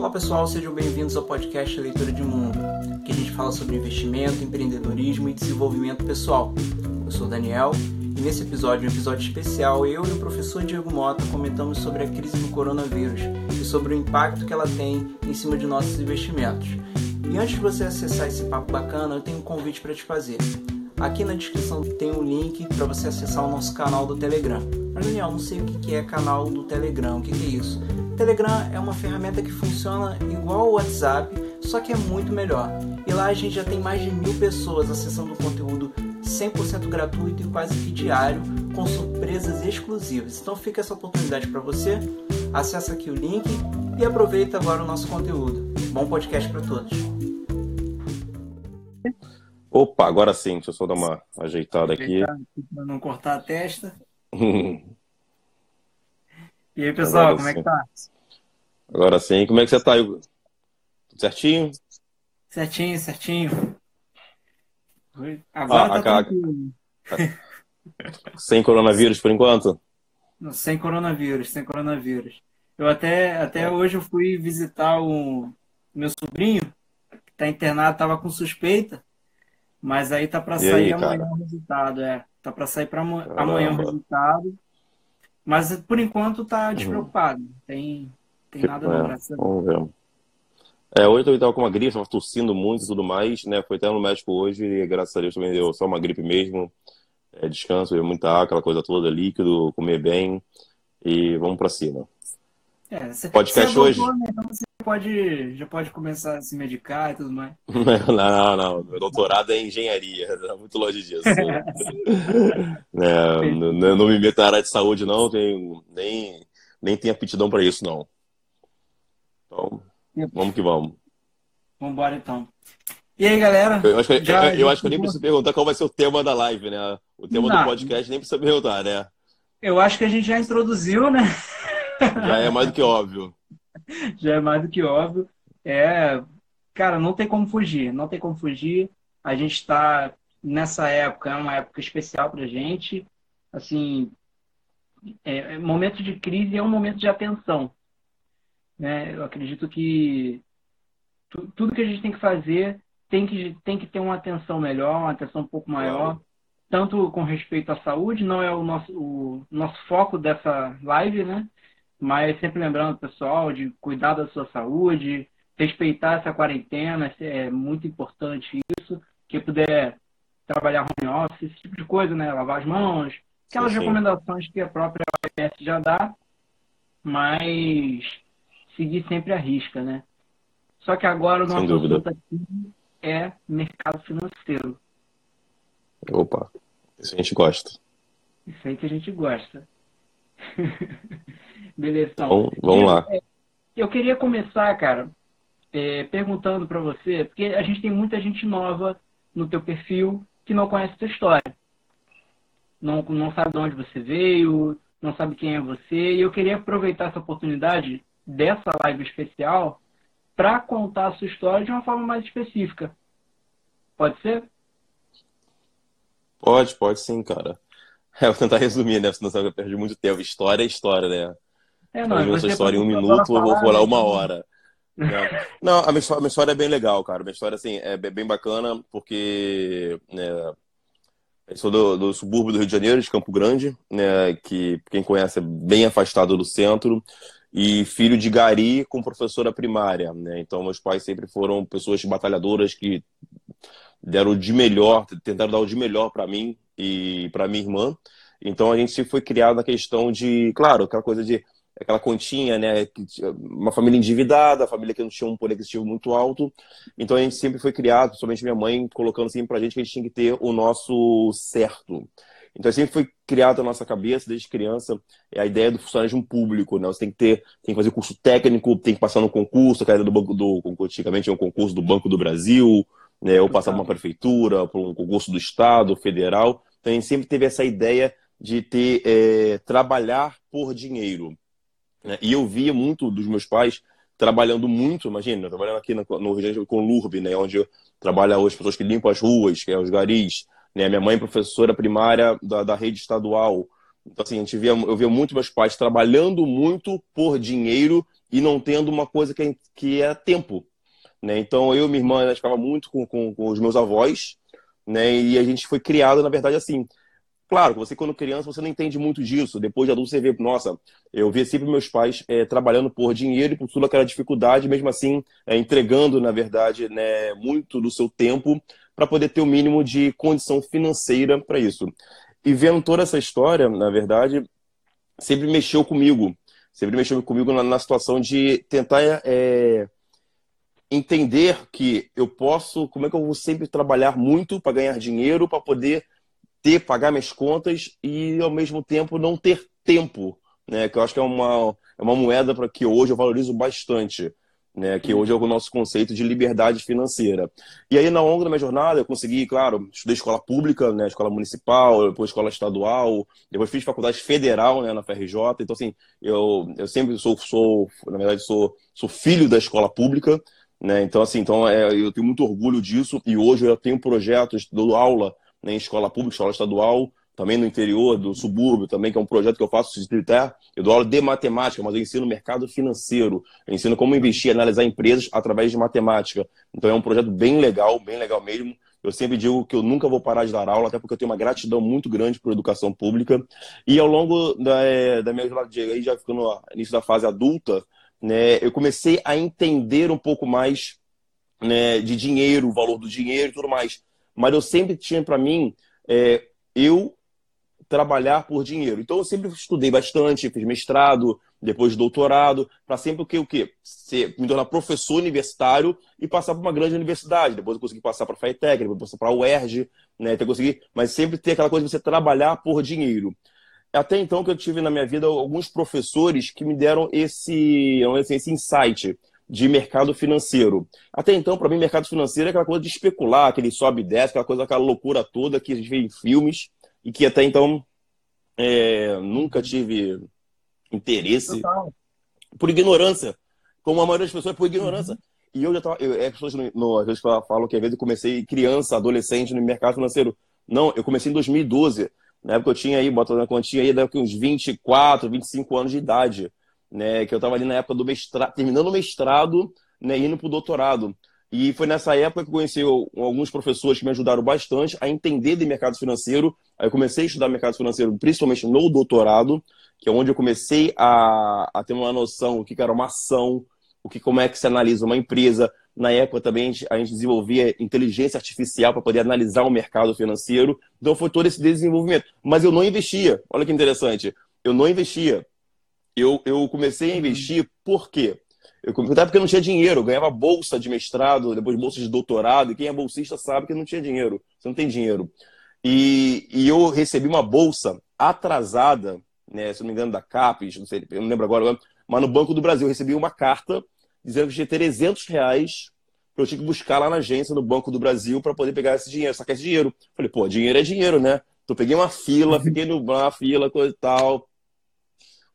Olá pessoal, sejam bem-vindos ao podcast Leitura de Mundo, que a gente fala sobre investimento, empreendedorismo e desenvolvimento pessoal. Eu sou o Daniel e nesse episódio, um episódio especial, eu e o professor Diego Mota comentamos sobre a crise do coronavírus e sobre o impacto que ela tem em cima de nossos investimentos. E antes de você acessar esse papo bacana, eu tenho um convite para te fazer. Aqui na descrição tem um link para você acessar o nosso canal do Telegram. Mas Daniel, não sei o que é canal do Telegram, o que é isso? O Telegram é uma ferramenta que funciona igual o WhatsApp, só que é muito melhor. E lá a gente já tem mais de mil pessoas acessando o conteúdo 100% gratuito e quase que diário, com surpresas exclusivas. Então fica essa oportunidade para você. Acesse aqui o link e aproveita agora o nosso conteúdo. Bom podcast para todos. Opa, agora sim, deixa eu só dar uma ajeitada aqui. Para não cortar a testa. e aí, pessoal, agora como sim. é que tá? Agora sim, como é que você tá, Tudo certinho? Certinho, certinho. Agora ah, tá a... tranquilo. Sem coronavírus por enquanto? Sem coronavírus, sem coronavírus. Eu até, até hoje eu fui visitar o meu sobrinho, que está internado, estava com suspeita. Mas aí tá para sair aí, amanhã o resultado, é. Tá para sair para amanhã o resultado. Mas por enquanto tá uhum. despreocupado. Tem, tem nada é, não, graças. Vamos ver. É, hoje eu tava com uma gripe, tava tossindo muito e tudo mais, né? Foi até no médico hoje e graças a Deus também deu só uma gripe mesmo. É, descanso, beber muita água, aquela coisa toda, líquido, comer bem e vamos para cima. É, você, Podcast hoje. né? Então você pode, já pode começar a se medicar e tudo mais. não, não, não. Meu doutorado é em engenharia, tá muito longe disso. é, não, não, me meto na área de saúde, não, tenho, nem, nem tenho aptidão para isso, não. Então, vamos que vamos. Vamos embora então. E aí, galera? Eu acho que, já, eu, eu acho que eu nem preciso perguntar qual vai ser o tema da live, né? O tema não. do podcast nem precisa perguntar, né? Eu acho que a gente já introduziu, né? Já é mais do que óbvio. Já é mais do que óbvio. É, cara, não tem como fugir, não tem como fugir. A gente está nessa época, é uma época especial para gente. Assim, é, é, momento de crise é um momento de atenção. Né? Eu acredito que tu, tudo que a gente tem que fazer tem que, tem que ter uma atenção melhor, uma atenção um pouco maior, tanto com respeito à saúde, não é o nosso, o nosso foco dessa live, né? Mas sempre lembrando, pessoal, de cuidar da sua saúde, respeitar essa quarentena, é muito importante isso. Quem puder trabalhar home office, esse tipo de coisa, né? Lavar as mãos, aquelas sim, sim. recomendações que a própria OMS já dá, mas seguir sempre a risca, né? Só que agora o nosso assunto aqui é mercado financeiro. Opa, isso a gente gosta. Isso aí que a gente gosta. Beleza, então. Bom, vamos lá. É, eu queria começar, cara, é, perguntando para você, porque a gente tem muita gente nova no teu perfil que não conhece a tua história. Não, não sabe de onde você veio, não sabe quem é você. E eu queria aproveitar essa oportunidade dessa live especial para contar a sua história de uma forma mais específica. Pode ser? Pode, pode sim, cara. É, eu vou tentar resumir, né? Senão você perde muito tempo. História é história, né? É, não, Fazer essa história em um minuto, eu vou falar uma hora. É. Não, a minha, história, a minha, história, é bem legal, cara. A minha história, assim, é bem bacana, porque né, eu sou do, do, subúrbio do Rio de Janeiro, de Campo Grande, né, que quem conhece é bem afastado do centro, e filho de gari com professora primária, né? Então, meus pais sempre foram pessoas batalhadoras que deram o de melhor, tentaram dar o de melhor para mim e para minha irmã. Então, a gente foi criado na questão de, claro, aquela coisa de aquela continha, né? Uma família endividada, família que não tinha um poder aquisitivo muito alto. Então a gente sempre foi criado, principalmente minha mãe, colocando assim pra gente que a gente tinha que ter o nosso certo. Então sempre foi criado na nossa cabeça, desde criança, é a ideia do funcionalismo público, né? Você tem que ter, tem que fazer curso técnico, tem que passar no concurso, a do banco do, antigamente é um concurso do Banco do Brasil, né? Ou passar uma prefeitura, por um concurso do Estado, federal. Então a gente sempre teve essa ideia de ter, é, trabalhar por dinheiro. Né? E eu via muito dos meus pais trabalhando muito, imagina, trabalhando aqui no, Rio de Janeiro com Lurbe, né, onde trabalha hoje pessoas que limpam as ruas, que é os garis, né, minha mãe professora primária da, da rede estadual. Então, assim, a gente via, eu via muito meus pais trabalhando muito por dinheiro e não tendo uma coisa que é, que é tempo. Né? Então, eu e minha irmã, a gente ficava muito com, com, com, os meus avós, né? e a gente foi criado, na verdade, assim. Claro, você quando criança, você não entende muito disso. Depois de adulto, você vê, nossa, eu via sempre meus pais é, trabalhando por dinheiro e por toda aquela dificuldade, mesmo assim, é, entregando, na verdade, né, muito do seu tempo para poder ter o mínimo de condição financeira para isso. E vendo toda essa história, na verdade, sempre mexeu comigo. Sempre mexeu comigo na, na situação de tentar é, entender que eu posso, como é que eu vou sempre trabalhar muito para ganhar dinheiro, para poder ter, pagar minhas contas e ao mesmo tempo não ter tempo, né? Que eu acho que é uma, é uma moeda para que hoje eu valorizo bastante né, que hoje é o nosso conceito de liberdade financeira. E aí, ao longo da minha jornada, eu consegui, claro, estudei escola pública, né, escola municipal, depois escola estadual, depois fiz faculdade federal né, na FRJ. Então, assim, eu, eu sempre sou, sou, na verdade, sou, sou filho da escola pública. Né? Então, assim, então, é, eu tenho muito orgulho disso. E hoje eu tenho projetos, dou aula né, em escola pública, escola estadual, também no interior do subúrbio, também, que é um projeto que eu faço de Eu dou aula de matemática, mas eu ensino mercado financeiro. Eu ensino como investir, analisar empresas através de matemática. Então é um projeto bem legal, bem legal mesmo. Eu sempre digo que eu nunca vou parar de dar aula, até porque eu tenho uma gratidão muito grande por educação pública. E ao longo da, é, da minha jornada, aí já ficando no início da fase adulta, né, eu comecei a entender um pouco mais né, de dinheiro, o valor do dinheiro e tudo mais. Mas eu sempre tinha para mim, é, eu trabalhar por dinheiro. Então eu sempre estudei bastante, fiz mestrado, depois doutorado, para sempre o que o quê? Ser, me tornar professor universitário e passar para uma grande universidade. Depois eu consegui passar para a FATEC, depois passar para a UERJ, né, ter conseguir, mas sempre ter aquela coisa de você trabalhar por dinheiro. Até então que eu tive na minha vida alguns professores que me deram esse, esse insight de mercado financeiro. Até então, para mim, mercado financeiro é aquela coisa de especular, aquele sobe e desce, aquela coisa, aquela loucura toda que a gente vê em filmes e que até então é, nunca tive interesse Total. por ignorância, como a maioria das pessoas por ignorância. Uhum. E eu já tava, eu, é, pessoas no, no, às vezes falam que às vezes eu comecei criança, adolescente no mercado financeiro. Não, eu comecei em 2012. Na época eu tinha aí, bota na continha aí, daqui uns 24, 25 anos de idade. Né, que eu estava ali na época do mestrado, terminando o mestrado, né, indo para o doutorado. E foi nessa época que eu conheci alguns professores que me ajudaram bastante a entender de mercado financeiro. Aí eu comecei a estudar mercado financeiro, principalmente no doutorado, que é onde eu comecei a, a ter uma noção do que era uma ação, o que como é que se analisa uma empresa. Na época também a gente, a gente desenvolvia inteligência artificial para poder analisar o mercado financeiro. Então foi todo esse desenvolvimento. Mas eu não investia. Olha que interessante. Eu não investia. Eu, eu comecei a investir por quê? Eu até porque eu não tinha dinheiro, eu ganhava bolsa de mestrado, depois bolsa de doutorado, e quem é bolsista sabe que não tinha dinheiro, você não tem dinheiro. E, e eu recebi uma bolsa atrasada, né, se não me engano, da CAPES, não sei, eu não lembro agora, mas no Banco do Brasil eu recebi uma carta dizendo que tinha 300 reais eu tinha que buscar lá na agência, no Banco do Brasil, para poder pegar esse dinheiro, sacar esse dinheiro. Falei, pô, dinheiro é dinheiro, né? Então peguei uma fila, fiquei no, na fila, coisa e tal,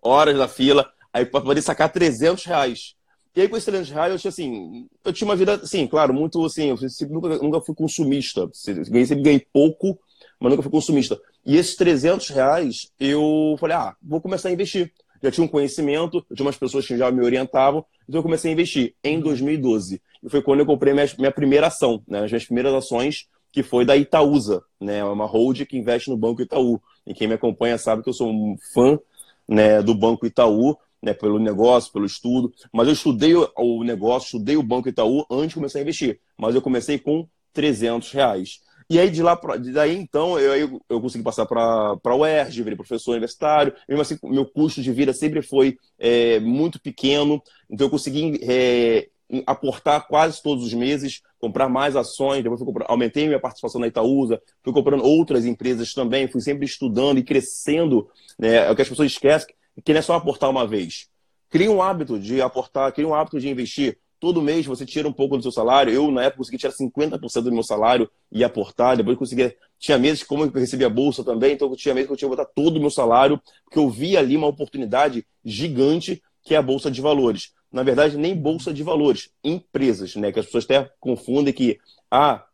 horas na fila, aí para poder sacar 300 reais. E aí, com esse 300 reais, eu tinha assim, eu tinha uma vida, assim, claro, muito assim, eu nunca, nunca fui consumista. Sempre ganhei pouco, mas nunca fui consumista. E esses 300 reais, eu falei, ah, vou começar a investir. Já tinha um conhecimento, eu tinha umas pessoas que já me orientavam, então eu comecei a investir em 2012. E foi quando eu comprei minha, minha primeira ação, né, as minhas primeiras ações, que foi da Itaúsa, né, uma hold que investe no Banco Itaú. E quem me acompanha sabe que eu sou um fã né, do Banco Itaú né, pelo negócio, pelo estudo. Mas eu estudei o negócio, estudei o Banco Itaú antes de começar a investir. Mas eu comecei com 300 reais. E aí, de lá, pra, daí então, eu, eu consegui passar para a UERJ, virei professor universitário. Mesmo assim, meu custo de vida sempre foi é, muito pequeno. Então, eu consegui é, aportar quase todos os meses, comprar mais ações. Depois, comprar, aumentei minha participação na Itaúsa, fui comprando outras empresas também. Fui sempre estudando e crescendo. Né? É o que as pessoas esquecem que não é só aportar uma vez. Cria um hábito de aportar, cria um hábito de investir. Todo mês você tira um pouco do seu salário. Eu, na época, consegui tirar 50% do meu salário e aportar. Depois consegui. Tinha meses como eu recebia bolsa também, então tinha meses que eu tinha que botar todo o meu salário, porque eu vi ali uma oportunidade gigante que é a Bolsa de Valores. Na verdade, nem Bolsa de Valores, empresas, né? Que as pessoas até confundem que, ah,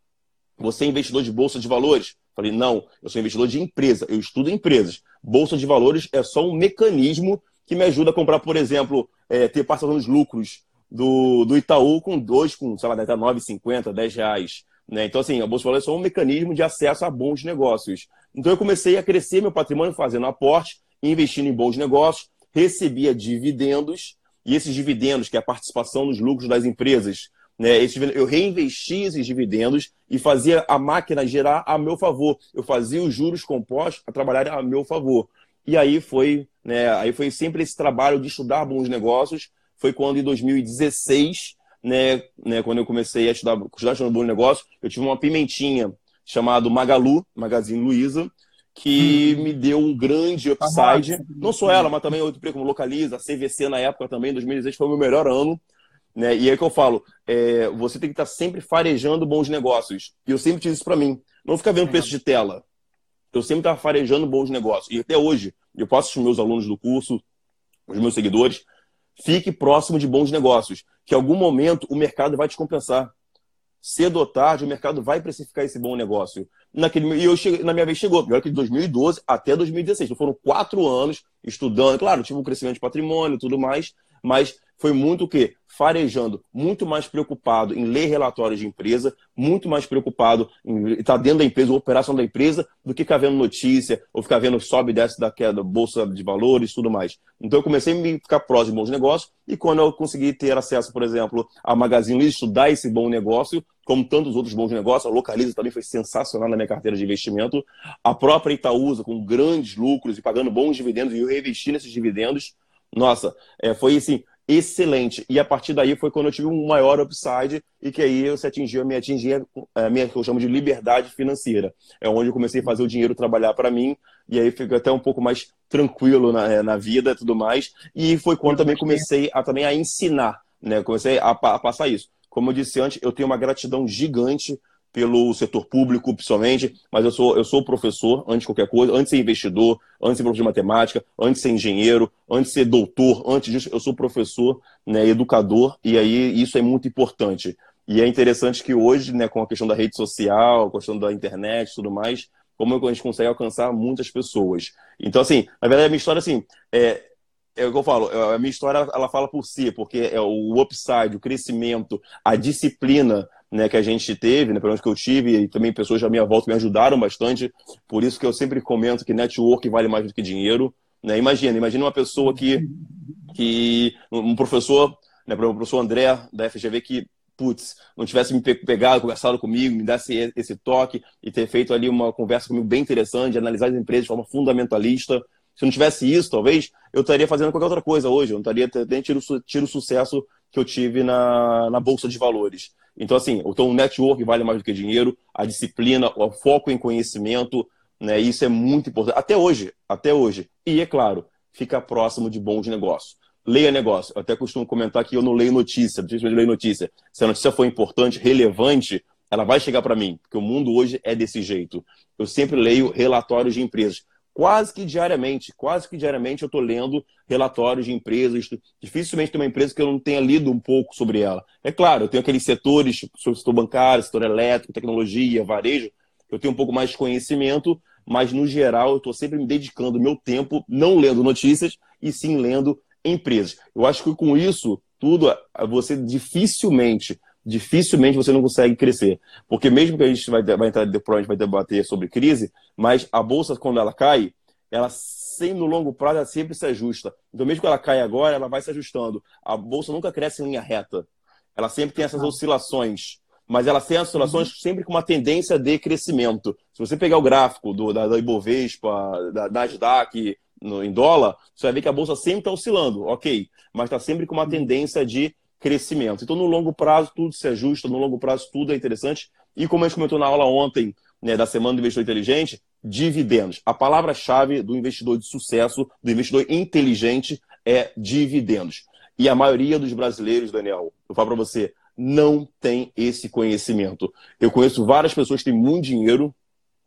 você é investidor de Bolsa de Valores. Falei, não, eu sou investidor de empresa, eu estudo empresas. Bolsa de valores é só um mecanismo que me ajuda a comprar, por exemplo, é, ter participação nos lucros do, do Itaú com dois, com, sei lá, até 9,50, 10 reais. Né? Então, assim, a Bolsa de Valores é só um mecanismo de acesso a bons negócios. Então, eu comecei a crescer meu patrimônio fazendo aporte, investindo em bons negócios, recebia dividendos, e esses dividendos, que é a participação nos lucros das empresas, né, eu reinvestia esses dividendos e fazia a máquina gerar a meu favor. Eu fazia os juros compostos a trabalhar a meu favor. E aí foi, né, aí foi sempre esse trabalho de estudar bons negócios. Foi quando, em 2016, né, né, quando eu comecei a estudar, estudar bons negócios, eu tive uma pimentinha chamada Magalu, Magazine Luiza, que hum. me deu um grande upside. Não só ela, mas também outro emprego como Localiza, a CVC na época também, 2016 foi o meu melhor ano. Né? E é que eu falo, é, você tem que estar sempre farejando bons negócios. E eu sempre tive isso para mim. Não ficar vendo preço de tela. Eu sempre estava farejando bons negócios. E até hoje, eu passo os meus alunos do curso, os meus seguidores, fique próximo de bons negócios. Que em algum momento o mercado vai te compensar. Cedo ou tarde, o mercado vai precificar esse bom negócio. Naquele, e eu cheguei, na minha vez chegou, pior que de 2012 até 2016. Então foram quatro anos estudando. Claro, tive um crescimento de patrimônio e tudo mais, mas foi muito o quê? Farejando, muito mais preocupado em ler relatórios de empresa, muito mais preocupado em estar dentro da empresa, operação da empresa, do que ficar vendo notícia, ou ficar vendo sobe e desce da queda, bolsa de valores tudo mais. Então eu comecei a me ficar próximo de bons negócios, e quando eu consegui ter acesso, por exemplo, a Magazine Luiza, estudar esse bom negócio, como tantos outros bons negócios, a Localiza também foi sensacional na minha carteira de investimento, a própria Itaúsa, com grandes lucros e pagando bons dividendos, e eu reinvesti nesses dividendos, nossa, é, foi assim, excelente. E a partir daí foi quando eu tive um maior upside e que aí eu se atingiu, me atingi a minha, que eu chamo de liberdade financeira. É onde eu comecei a fazer o dinheiro trabalhar para mim e aí fico até um pouco mais tranquilo na, é, na vida e tudo mais. E foi quando também comecei a, também a ensinar, né? Comecei a, a passar isso. Como eu disse antes, eu tenho uma gratidão gigante pelo setor público, principalmente, mas eu sou, eu sou professor antes de qualquer coisa, antes de ser investidor, antes de ser professor de matemática, antes de ser engenheiro, antes de ser doutor, antes disso, eu sou professor, né, educador, e aí isso é muito importante. E é interessante que hoje, né, com a questão da rede social, com a questão da internet e tudo mais, como a gente consegue alcançar muitas pessoas. Então, assim, na verdade, a minha história, assim, é, é o que eu falo, a minha história, ela fala por si, porque é o upside, o crescimento, a disciplina, né, que a gente teve, né, pelo menos que eu tive, e também pessoas à minha volta me ajudaram bastante. Por isso que eu sempre comento que network vale mais do que dinheiro. Né? Imagina, imagina uma pessoa que, que um professor, né, o professor André da FGV que putz, não tivesse me pegado, conversado comigo, me desse esse toque e ter feito ali uma conversa comigo bem interessante, analisar as empresas de forma fundamentalista. Se não tivesse isso, talvez, eu estaria fazendo qualquer outra coisa hoje. Eu não estaria nem tiro, tiro o sucesso que eu tive na, na Bolsa de Valores. Então, assim, então, o network vale mais do que dinheiro, a disciplina, o foco em conhecimento, né? Isso é muito importante. Até hoje, até hoje. E, é claro, fica próximo de bons negócios. Leia negócio. Eu até costumo comentar que eu não leio notícia, principalmente leio notícia. Se a notícia for importante, relevante, ela vai chegar para mim, porque o mundo hoje é desse jeito. Eu sempre leio relatórios de empresas quase que diariamente, quase que diariamente eu estou lendo relatórios de empresas. Dificilmente tem uma empresa que eu não tenha lido um pouco sobre ela. É claro, eu tenho aqueles setores, tipo, setor bancário, setor elétrico, tecnologia, varejo, eu tenho um pouco mais de conhecimento, mas no geral eu estou sempre me dedicando meu tempo não lendo notícias e sim lendo empresas. Eu acho que com isso tudo você dificilmente dificilmente você não consegue crescer. Porque mesmo que a gente vai, vai entrar depois, a gente vai debater sobre crise, mas a bolsa, quando ela cai, ela sem no longo prazo ela sempre se ajusta. Então, mesmo que ela caia agora, ela vai se ajustando. A bolsa nunca cresce em linha reta. Ela sempre tem essas oscilações. Mas ela tem oscilações uhum. sempre com uma tendência de crescimento. Se você pegar o gráfico do, da, da Ibovespa, da Nasdaq, no, em dólar, você vai ver que a bolsa sempre está oscilando, ok, mas está sempre com uma uhum. tendência de crescimento. Então, no longo prazo, tudo se ajusta, no longo prazo, tudo é interessante. E como a gente comentou na aula ontem, né, da Semana do Investidor Inteligente, dividendos. A palavra-chave do investidor de sucesso, do investidor inteligente, é dividendos. E a maioria dos brasileiros, Daniel, eu falo para você, não tem esse conhecimento. Eu conheço várias pessoas que têm muito dinheiro,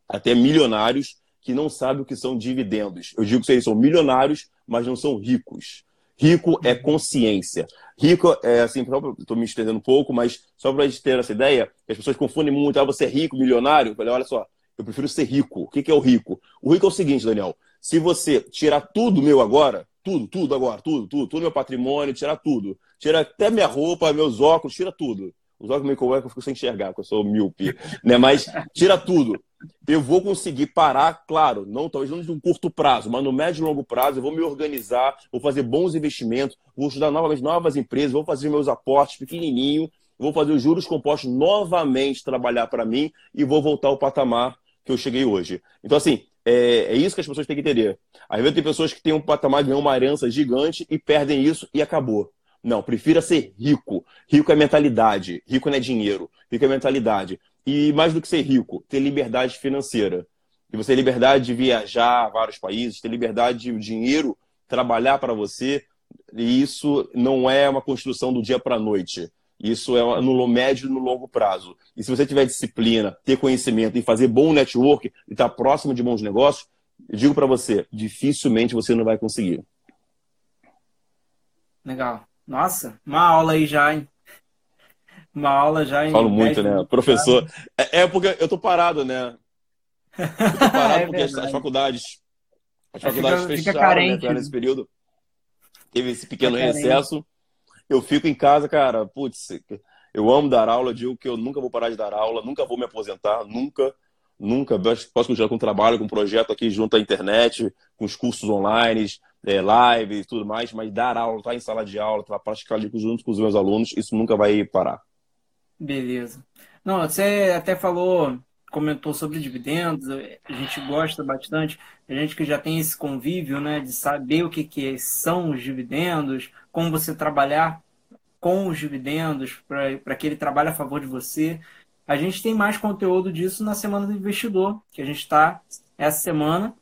até milionários, que não sabem o que são dividendos. Eu digo que eles são milionários, mas não são ricos. Rico é consciência. Rico é assim, estou me estendendo um pouco, mas só para a gente ter essa ideia, as pessoas confundem muito, ah, você é rico, milionário. Eu falei, olha só, eu prefiro ser rico. O que, é o rico? O rico é o seguinte, Daniel, se você tirar tudo meu agora, Tudo, tudo agora, tudo, tudo, tudo meu patrimônio, tirar tudo. Tira até minha roupa, meus óculos, tira tudo. Os óculos meio que eu fico sem enxergar, porque eu sou míope, né? Mas tira tudo. Eu vou conseguir parar, claro, não talvez não de um curto prazo, mas no médio e longo prazo eu vou me organizar, vou fazer bons investimentos, vou estudar novamente novas empresas, vou fazer meus aportes pequenininho, vou fazer os juros compostos novamente trabalhar para mim e vou voltar ao patamar que eu cheguei hoje. Então, assim, é, é, isso que as pessoas têm que entender. Às vezes tem pessoas que têm um patamar, ganham uma herança gigante e perdem isso e acabou. Não, prefira ser rico. Rico é mentalidade. Rico não é dinheiro. Rico é mentalidade. E mais do que ser rico, ter liberdade financeira. E você ter liberdade de viajar a vários países, ter liberdade de o dinheiro trabalhar para você. E isso não é uma construção do dia para a noite. Isso é no médio e no longo prazo. E se você tiver disciplina, ter conhecimento e fazer bom network e estar próximo de bons negócios, digo para você, dificilmente você não vai conseguir. Legal. Nossa, uma aula aí já, hein? Uma aula já em. Falo muito, né? Professor. É, é, porque eu tô parado, né? Eu tô parado é porque as, as, faculdades. As faculdades fica, fecharam, fica carente, né? Nesse período. Teve esse pequeno recesso eu fico em casa, cara, putz, eu amo dar aula, digo que eu nunca vou parar de dar aula, nunca vou me aposentar, nunca, nunca. Posso continuar com trabalho, com projeto aqui junto à internet, com os cursos online, é, live e tudo mais, mas dar aula, estar tá em sala de aula, estar tá praticar junto com os meus alunos, isso nunca vai parar. Beleza. Não, você até falou, comentou sobre dividendos, a gente gosta bastante, a gente que já tem esse convívio, né, de saber o que, que são os dividendos, como você trabalhar com os dividendos para que ele trabalhe a favor de você. A gente tem mais conteúdo disso na Semana do Investidor, que a gente está essa semana.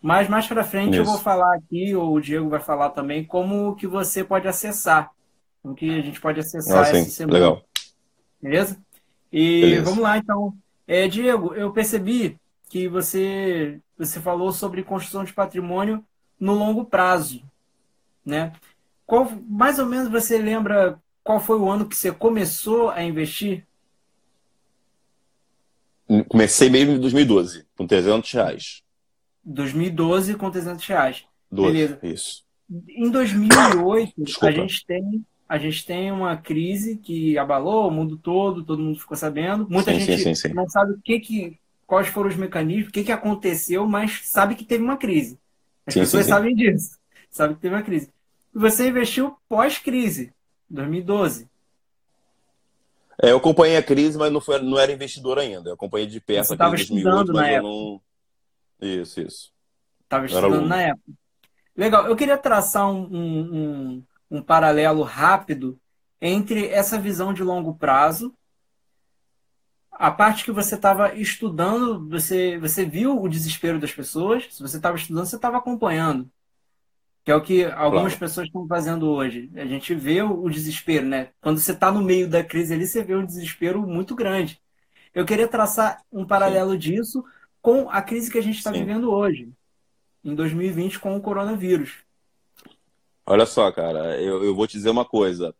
Mas mais para frente Isso. eu vou falar aqui, ou o Diego vai falar também, como que você pode acessar. Como que a gente pode acessar ah, essa semana. Legal. Beleza? E Beleza. vamos lá, então. É, Diego, eu percebi que você, você falou sobre construção de patrimônio no longo prazo. Né? Qual, mais ou menos você lembra qual foi o ano que você começou a investir? Comecei mesmo em 2012, com 300 reais. 2012 com 300 reais. 12, Beleza. Isso. Em 2008, a gente tem a gente tem uma crise que abalou o mundo todo, todo mundo ficou sabendo. Muita sim, gente sim, sim, não sabe o que que quais foram os mecanismos, o que que aconteceu, mas sabe que teve uma crise. As pessoas sabem disso. Sabe que teve uma crise. E você investiu pós-crise, 2012. É, eu acompanhei a crise, mas não, foi, não era investidor ainda. Eu acompanhei de perto você a crise de 2008, mas eu não... Isso, isso. Estava estudando na época. Legal. Eu queria traçar um, um, um, um paralelo rápido entre essa visão de longo prazo a parte que você estava estudando, você, você viu o desespero das pessoas. Se você estava estudando, você estava acompanhando. Que é o que algumas claro. pessoas estão fazendo hoje. A gente vê o desespero, né? Quando você está no meio da crise ali, você vê um desespero muito grande. Eu queria traçar um paralelo Sim. disso com a crise que a gente está vivendo hoje, em 2020, com o coronavírus. Olha só, cara, eu, eu vou te dizer uma coisa.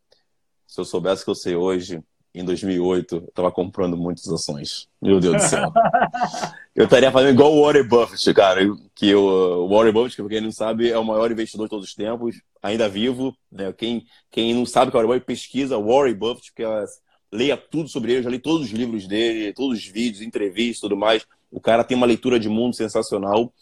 Se eu soubesse que eu sei hoje, em 2008, eu estava comprando muitas ações. Meu Deus do céu. eu estaria fazendo igual o Warren Buffett, cara. Que o, Warren Buffett, que quem não sabe, é o maior investidor de todos os tempos, ainda vivo. Né? Quem, quem não sabe que é o Warren Buffett, pesquisa Warren Buffett, porque leia tudo sobre ele. Eu já li todos os livros dele, todos os vídeos, entrevistas tudo mais. O cara tem uma leitura de mundo sensacional.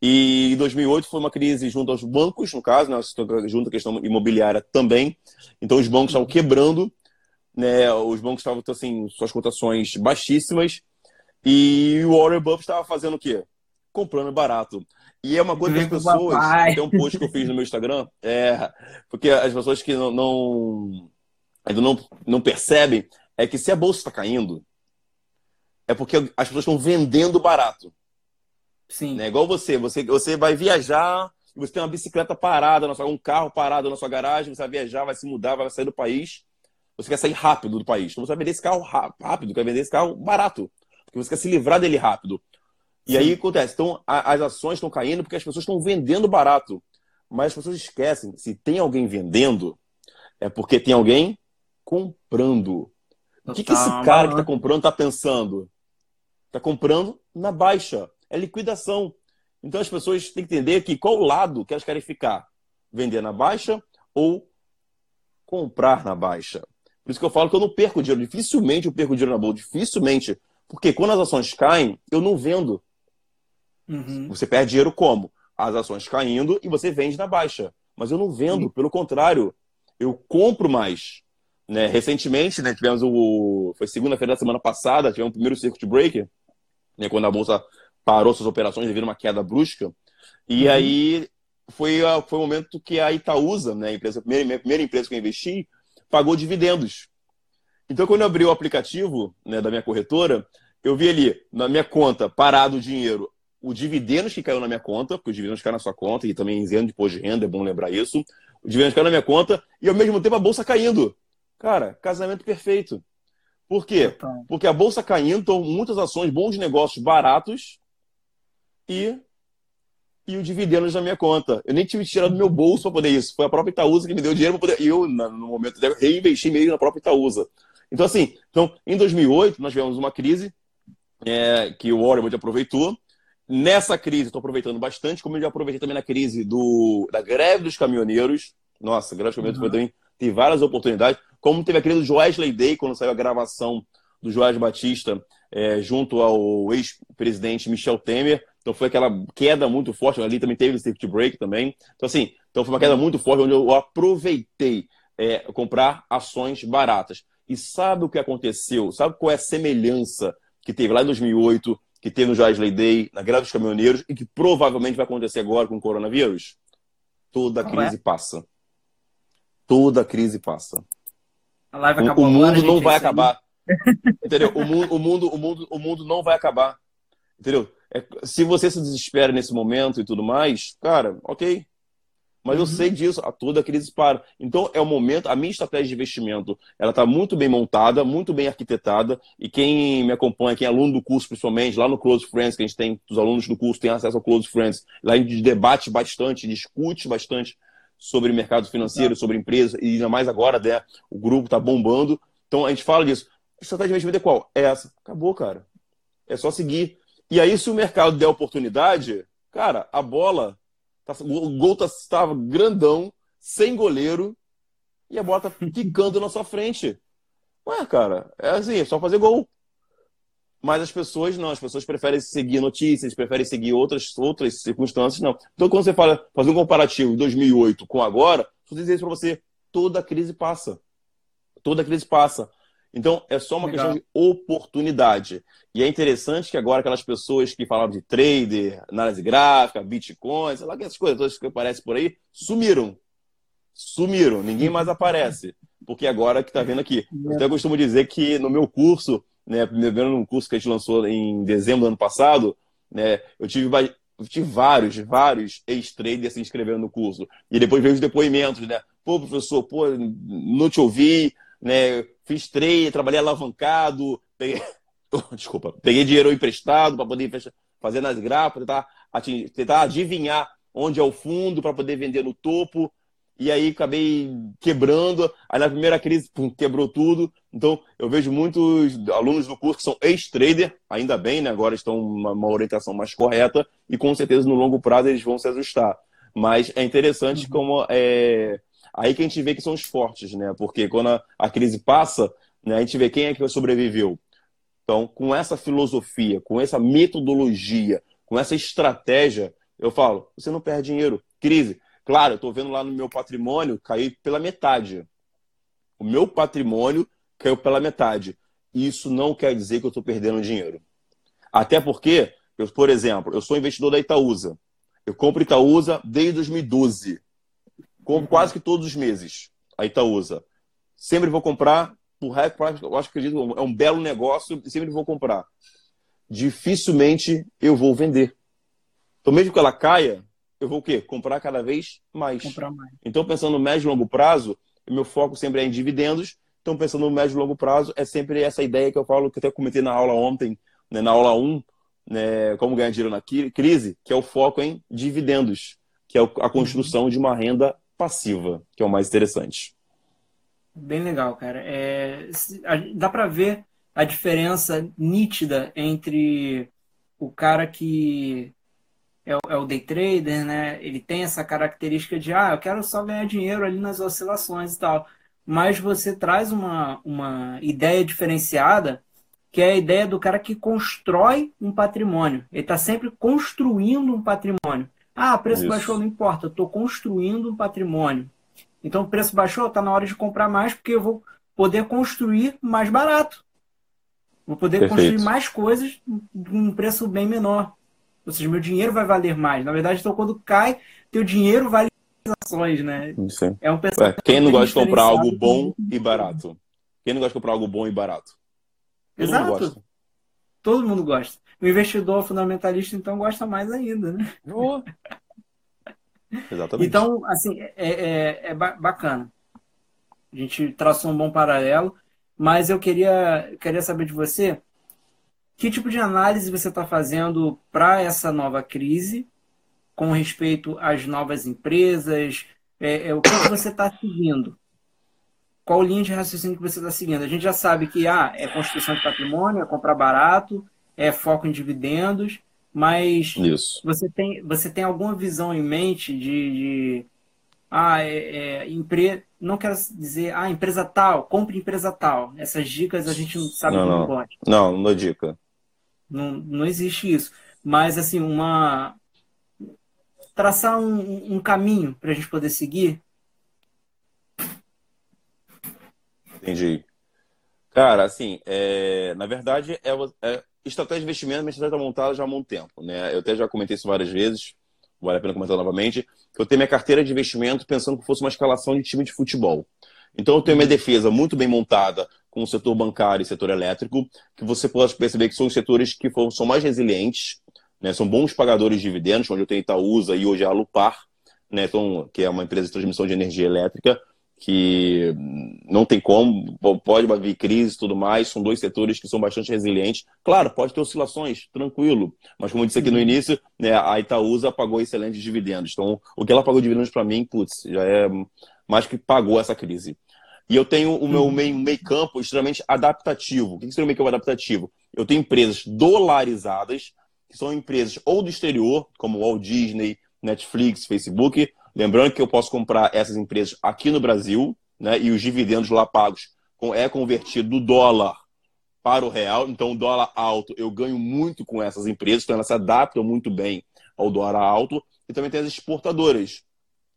E em 2008 foi uma crise junto aos bancos, no caso, né? junto à questão imobiliária também. Então os bancos estavam quebrando né? Os bancos estavam assim, suas cotações baixíssimas e o Warren Buffett estava fazendo o quê? Comprando barato. E é uma coisa que as pessoas, tem um post que eu fiz no meu Instagram, é porque as pessoas que não, não ainda não, não percebem é que se a bolsa está caindo, é porque as pessoas estão vendendo barato. Sim. Né? Igual você, você, você vai viajar, você tem uma bicicleta parada, um carro parado na sua garagem, você vai viajar, vai se mudar, vai sair do país. Você quer sair rápido do país. Então você vai vender esse carro rápido, quer vender esse carro barato. Porque você quer se livrar dele rápido. E Sim. aí acontece. Então a, as ações estão caindo porque as pessoas estão vendendo barato. Mas as pessoas esquecem, se tem alguém vendendo, é porque tem alguém comprando. O que, que esse cara que está comprando está pensando? Está comprando na baixa. É liquidação. Então as pessoas têm que entender que qual lado que elas querem ficar. vender na baixa ou comprar na baixa. Por isso que eu falo que eu não perco dinheiro. Dificilmente eu perco dinheiro na bolsa. Dificilmente. Porque quando as ações caem, eu não vendo. Uhum. Você perde dinheiro como? As ações caindo e você vende na baixa. Mas eu não vendo. Uhum. Pelo contrário, eu compro mais. Né? Recentemente, né, tivemos o. Foi segunda-feira da semana passada, tivemos o primeiro circuit breaker, né, quando a bolsa parou suas operações devido a uma queda brusca. E uhum. aí foi, foi o momento que a Itaúsa, né, a, empresa, a primeira, primeira empresa que eu investi, pagou dividendos. Então, quando eu abri o aplicativo né, da minha corretora, eu vi ali, na minha conta, parado o dinheiro, o dividendos que caiu na minha conta, porque os dividendos caem na sua conta, e também isento de imposto de renda, é bom lembrar isso. O dividendos caiu na minha conta, e ao mesmo tempo a bolsa caindo. Cara, casamento perfeito. Por quê? Porque a bolsa caindo, então muitas ações, bons negócios baratos, e e o dividendos na minha conta. Eu nem tive que tirar do meu bolso para poder isso. Foi a própria Itaúsa que me deu dinheiro para poder. Eu, no momento, reinvesti meio na própria Itaúsa. Então, assim, então, em 2008, nós tivemos uma crise é, que o Warren aproveitou. Nessa crise, estou aproveitando bastante, como eu já aproveitei também na crise do, da greve dos caminhoneiros. Nossa, a greve dos caminhoneiros uhum. também tem várias oportunidades. Como teve a crise do Wesley Day, quando saiu a gravação do Joás Batista é, junto ao ex-presidente Michel Temer. Então foi aquela queda muito forte. Ali também teve o circuit break também. Então, assim, então foi uma queda muito forte onde eu aproveitei é, comprar ações baratas. E sabe o que aconteceu? Sabe qual é a semelhança que teve lá em 2008, que teve no Joesley Day, na greve dos caminhoneiros, e que provavelmente vai acontecer agora com o coronavírus? Toda crise é? passa. Toda crise passa. A live acabou o, o mundo não vai acabar. Entendeu? O mundo, o, mundo, o, mundo, o mundo não vai acabar. Entendeu? É, se você se desespera nesse momento e tudo mais, cara, ok. Mas uhum. eu sei disso, a toda crise para. Então é o momento, a minha estratégia de investimento, ela está muito bem montada, muito bem arquitetada, e quem me acompanha, quem é aluno do curso, principalmente, lá no Close Friends, que a gente tem, os alunos do curso têm acesso ao Close Friends, lá a gente debate bastante, discute bastante sobre mercado financeiro, sobre empresas, e ainda mais agora, né, o grupo está bombando. Então a gente fala disso. A estratégia de investimento é qual? É essa. Acabou, cara. É só seguir. E aí, se o mercado der oportunidade, cara, a bola, tá, o gol tá, estava grandão, sem goleiro, e a bola tá quicando na sua frente. Ué, cara, é assim, é só fazer gol. Mas as pessoas não, as pessoas preferem seguir notícias, preferem seguir outras, outras circunstâncias, não. Então, quando você fala, fazer um comparativo de 2008 com agora, vou dizer isso para você, toda crise passa. Toda crise passa. Então, é só uma Legal. questão de oportunidade. E é interessante que agora aquelas pessoas que falavam de trader, análise gráfica, bitcoin, sei lá, essas coisas todas que aparecem por aí, sumiram. Sumiram, ninguém mais aparece. Porque agora que está vendo aqui. Eu até costumo dizer que no meu curso, né, primeiro um curso que a gente lançou em dezembro do ano passado, né, eu tive, eu tive vários, vários ex-traders se inscrevendo no curso. E depois veio os depoimentos, né? Pô, professor, pô, não te ouvi, né? Fiz trade, trabalhei alavancado, peguei, desculpa, peguei dinheiro emprestado para poder fazer nas gráficas, tentar, tentar adivinhar onde é o fundo para poder vender no topo. E aí acabei quebrando. Aí na primeira crise, pum, quebrou tudo. Então, eu vejo muitos alunos do curso que são ex-trader, ainda bem, né? Agora estão uma, uma orientação mais correta e com certeza no longo prazo eles vão se ajustar. Mas é interessante uhum. como é, Aí que a gente vê que são os fortes, né? Porque quando a, a crise passa, né, a gente vê quem é que sobreviveu. Então, com essa filosofia, com essa metodologia, com essa estratégia, eu falo, você não perde dinheiro. Crise. Claro, eu estou vendo lá no meu patrimônio cair pela metade. O meu patrimônio caiu pela metade. Isso não quer dizer que eu estou perdendo dinheiro. Até porque, eu, por exemplo, eu sou investidor da Itaúsa. Eu compro Itaúsa desde 2012. Compro quase que todos os meses a Itaúsa. Sempre vou comprar, por eu acho que é um belo negócio e sempre vou comprar. Dificilmente eu vou vender. Então, mesmo que ela caia, eu vou o quê? Comprar cada vez mais. mais. Então, pensando no médio e longo prazo, meu foco sempre é em dividendos. Então, pensando no médio e longo prazo, é sempre essa ideia que eu falo, que eu até comentei na aula ontem, né, na aula 1, né, como ganhar dinheiro na crise, que é o foco em dividendos, que é a construção uhum. de uma renda passiva, que é o mais interessante. Bem legal, cara. É, dá para ver a diferença nítida entre o cara que é, é, o day trader, né? Ele tem essa característica de, ah, eu quero só ganhar dinheiro ali nas oscilações e tal. Mas você traz uma, uma ideia diferenciada, que é a ideia do cara que constrói um patrimônio. Ele está sempre construindo um patrimônio. Ah, preço Isso. baixou, não importa, eu estou construindo um patrimônio. Então, o preço baixou, está na hora de comprar mais, porque eu vou poder construir mais barato. Vou poder Perfeito. construir mais coisas com um preço bem menor. Ou seja, meu dinheiro vai valer mais. Na verdade, então, quando cai, teu dinheiro vale ações, né? Sim. É um Ué, quem não gosta de comprar algo bom e barato? Quem não gosta de comprar algo bom e barato? Todo Exato. Mundo Todo mundo gosta. O investidor fundamentalista, então, gosta mais ainda, né? Oh. Exatamente. Então, assim, é, é, é bacana. A gente traçou um bom paralelo, mas eu queria, queria saber de você que tipo de análise você está fazendo para essa nova crise, com respeito às novas empresas? É, é o que, que você está seguindo? Qual linha de raciocínio que você está seguindo? A gente já sabe que ah, é construção de patrimônio, é comprar barato, é foco em dividendos, mas Isso. você tem você tem alguma visão em mente de, de ah, é, é, empre... não quero dizer, ah, empresa tal, compre empresa tal. Essas dicas a gente não sabe não, não. pode. Não, não dou dica. Não, não existe isso. Mas, assim, uma. traçar um, um caminho para a gente poder seguir. Entendi. Cara, assim, é... na verdade, é, é... estratégia de investimento, minha estratégia está montada já há muito tempo. Né? Eu até já comentei isso várias vezes, vale a pena comentar novamente, eu tenho minha carteira de investimento pensando que fosse uma escalação de time de futebol. Então eu tenho minha defesa muito bem montada com o setor bancário e setor elétrico, que você pode perceber que são os setores que são mais resilientes, né, são bons pagadores de dividendos, onde eu tenho Itaúsa e hoje a Alupar, né, então, que é uma empresa de transmissão de energia elétrica, que não tem como, pode haver crise e tudo mais, são dois setores que são bastante resilientes. Claro, pode ter oscilações, tranquilo, mas como eu disse aqui no uhum. início, né, a Itaúsa pagou excelentes dividendos. Então, o que ela pagou de dividendos para mim, putz, já é mais que pagou essa crise. E eu tenho o meu uhum. meio, meio campo extremamente adaptativo. O que seria o meio campo adaptativo? Eu tenho empresas dolarizadas, que são empresas ou do exterior, como Walt Disney, Netflix, Facebook. Lembrando que eu posso comprar essas empresas aqui no Brasil, né? E os dividendos lá pagos é convertido do dólar para o real. Então, o dólar alto, eu ganho muito com essas empresas, então elas se adaptam muito bem ao dólar alto. E também tem as exportadoras,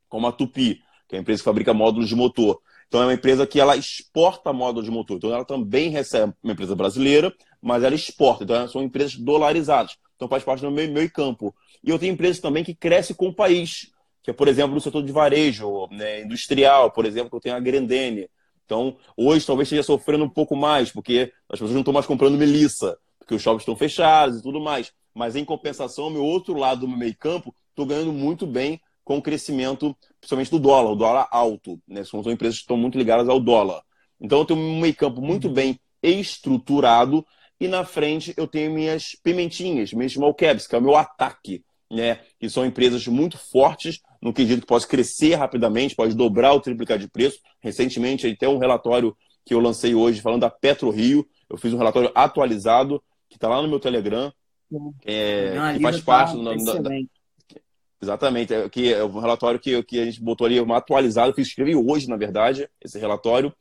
como a Tupi, que é a empresa que fabrica módulos de motor. Então é uma empresa que ela exporta módulos de motor. Então ela também recebe uma empresa brasileira, mas ela exporta. Então são empresas dolarizadas. Então faz parte do meu meio campo. E eu tenho empresas também que crescem com o país, que é, por exemplo, no setor de varejo, né, industrial, por exemplo, que eu tenho a Grendene. Então, hoje talvez esteja sofrendo um pouco mais, porque as pessoas não estão mais comprando melissa, porque os shoppings estão fechados e tudo mais. Mas, em compensação, meu outro lado do meu meio campo, estou ganhando muito bem com o crescimento, principalmente do dólar, o dólar alto. Né? São, são empresas que estão muito ligadas ao dólar. Então eu tenho um meio campo muito uhum. bem estruturado e na frente eu tenho minhas pimentinhas, minhas small caps, que é o meu ataque, né? que são empresas muito fortes no quesito que pode crescer rapidamente, pode dobrar ou triplicar de preço. Recentemente, até um relatório que eu lancei hoje falando da PetroRio, eu fiz um relatório atualizado que está lá no meu Telegram, é, que faz parte tá do, da, Exatamente. É, que é um relatório que, que a gente botou ali, uma atualizada, eu fiz escrevi hoje, na verdade, esse relatório,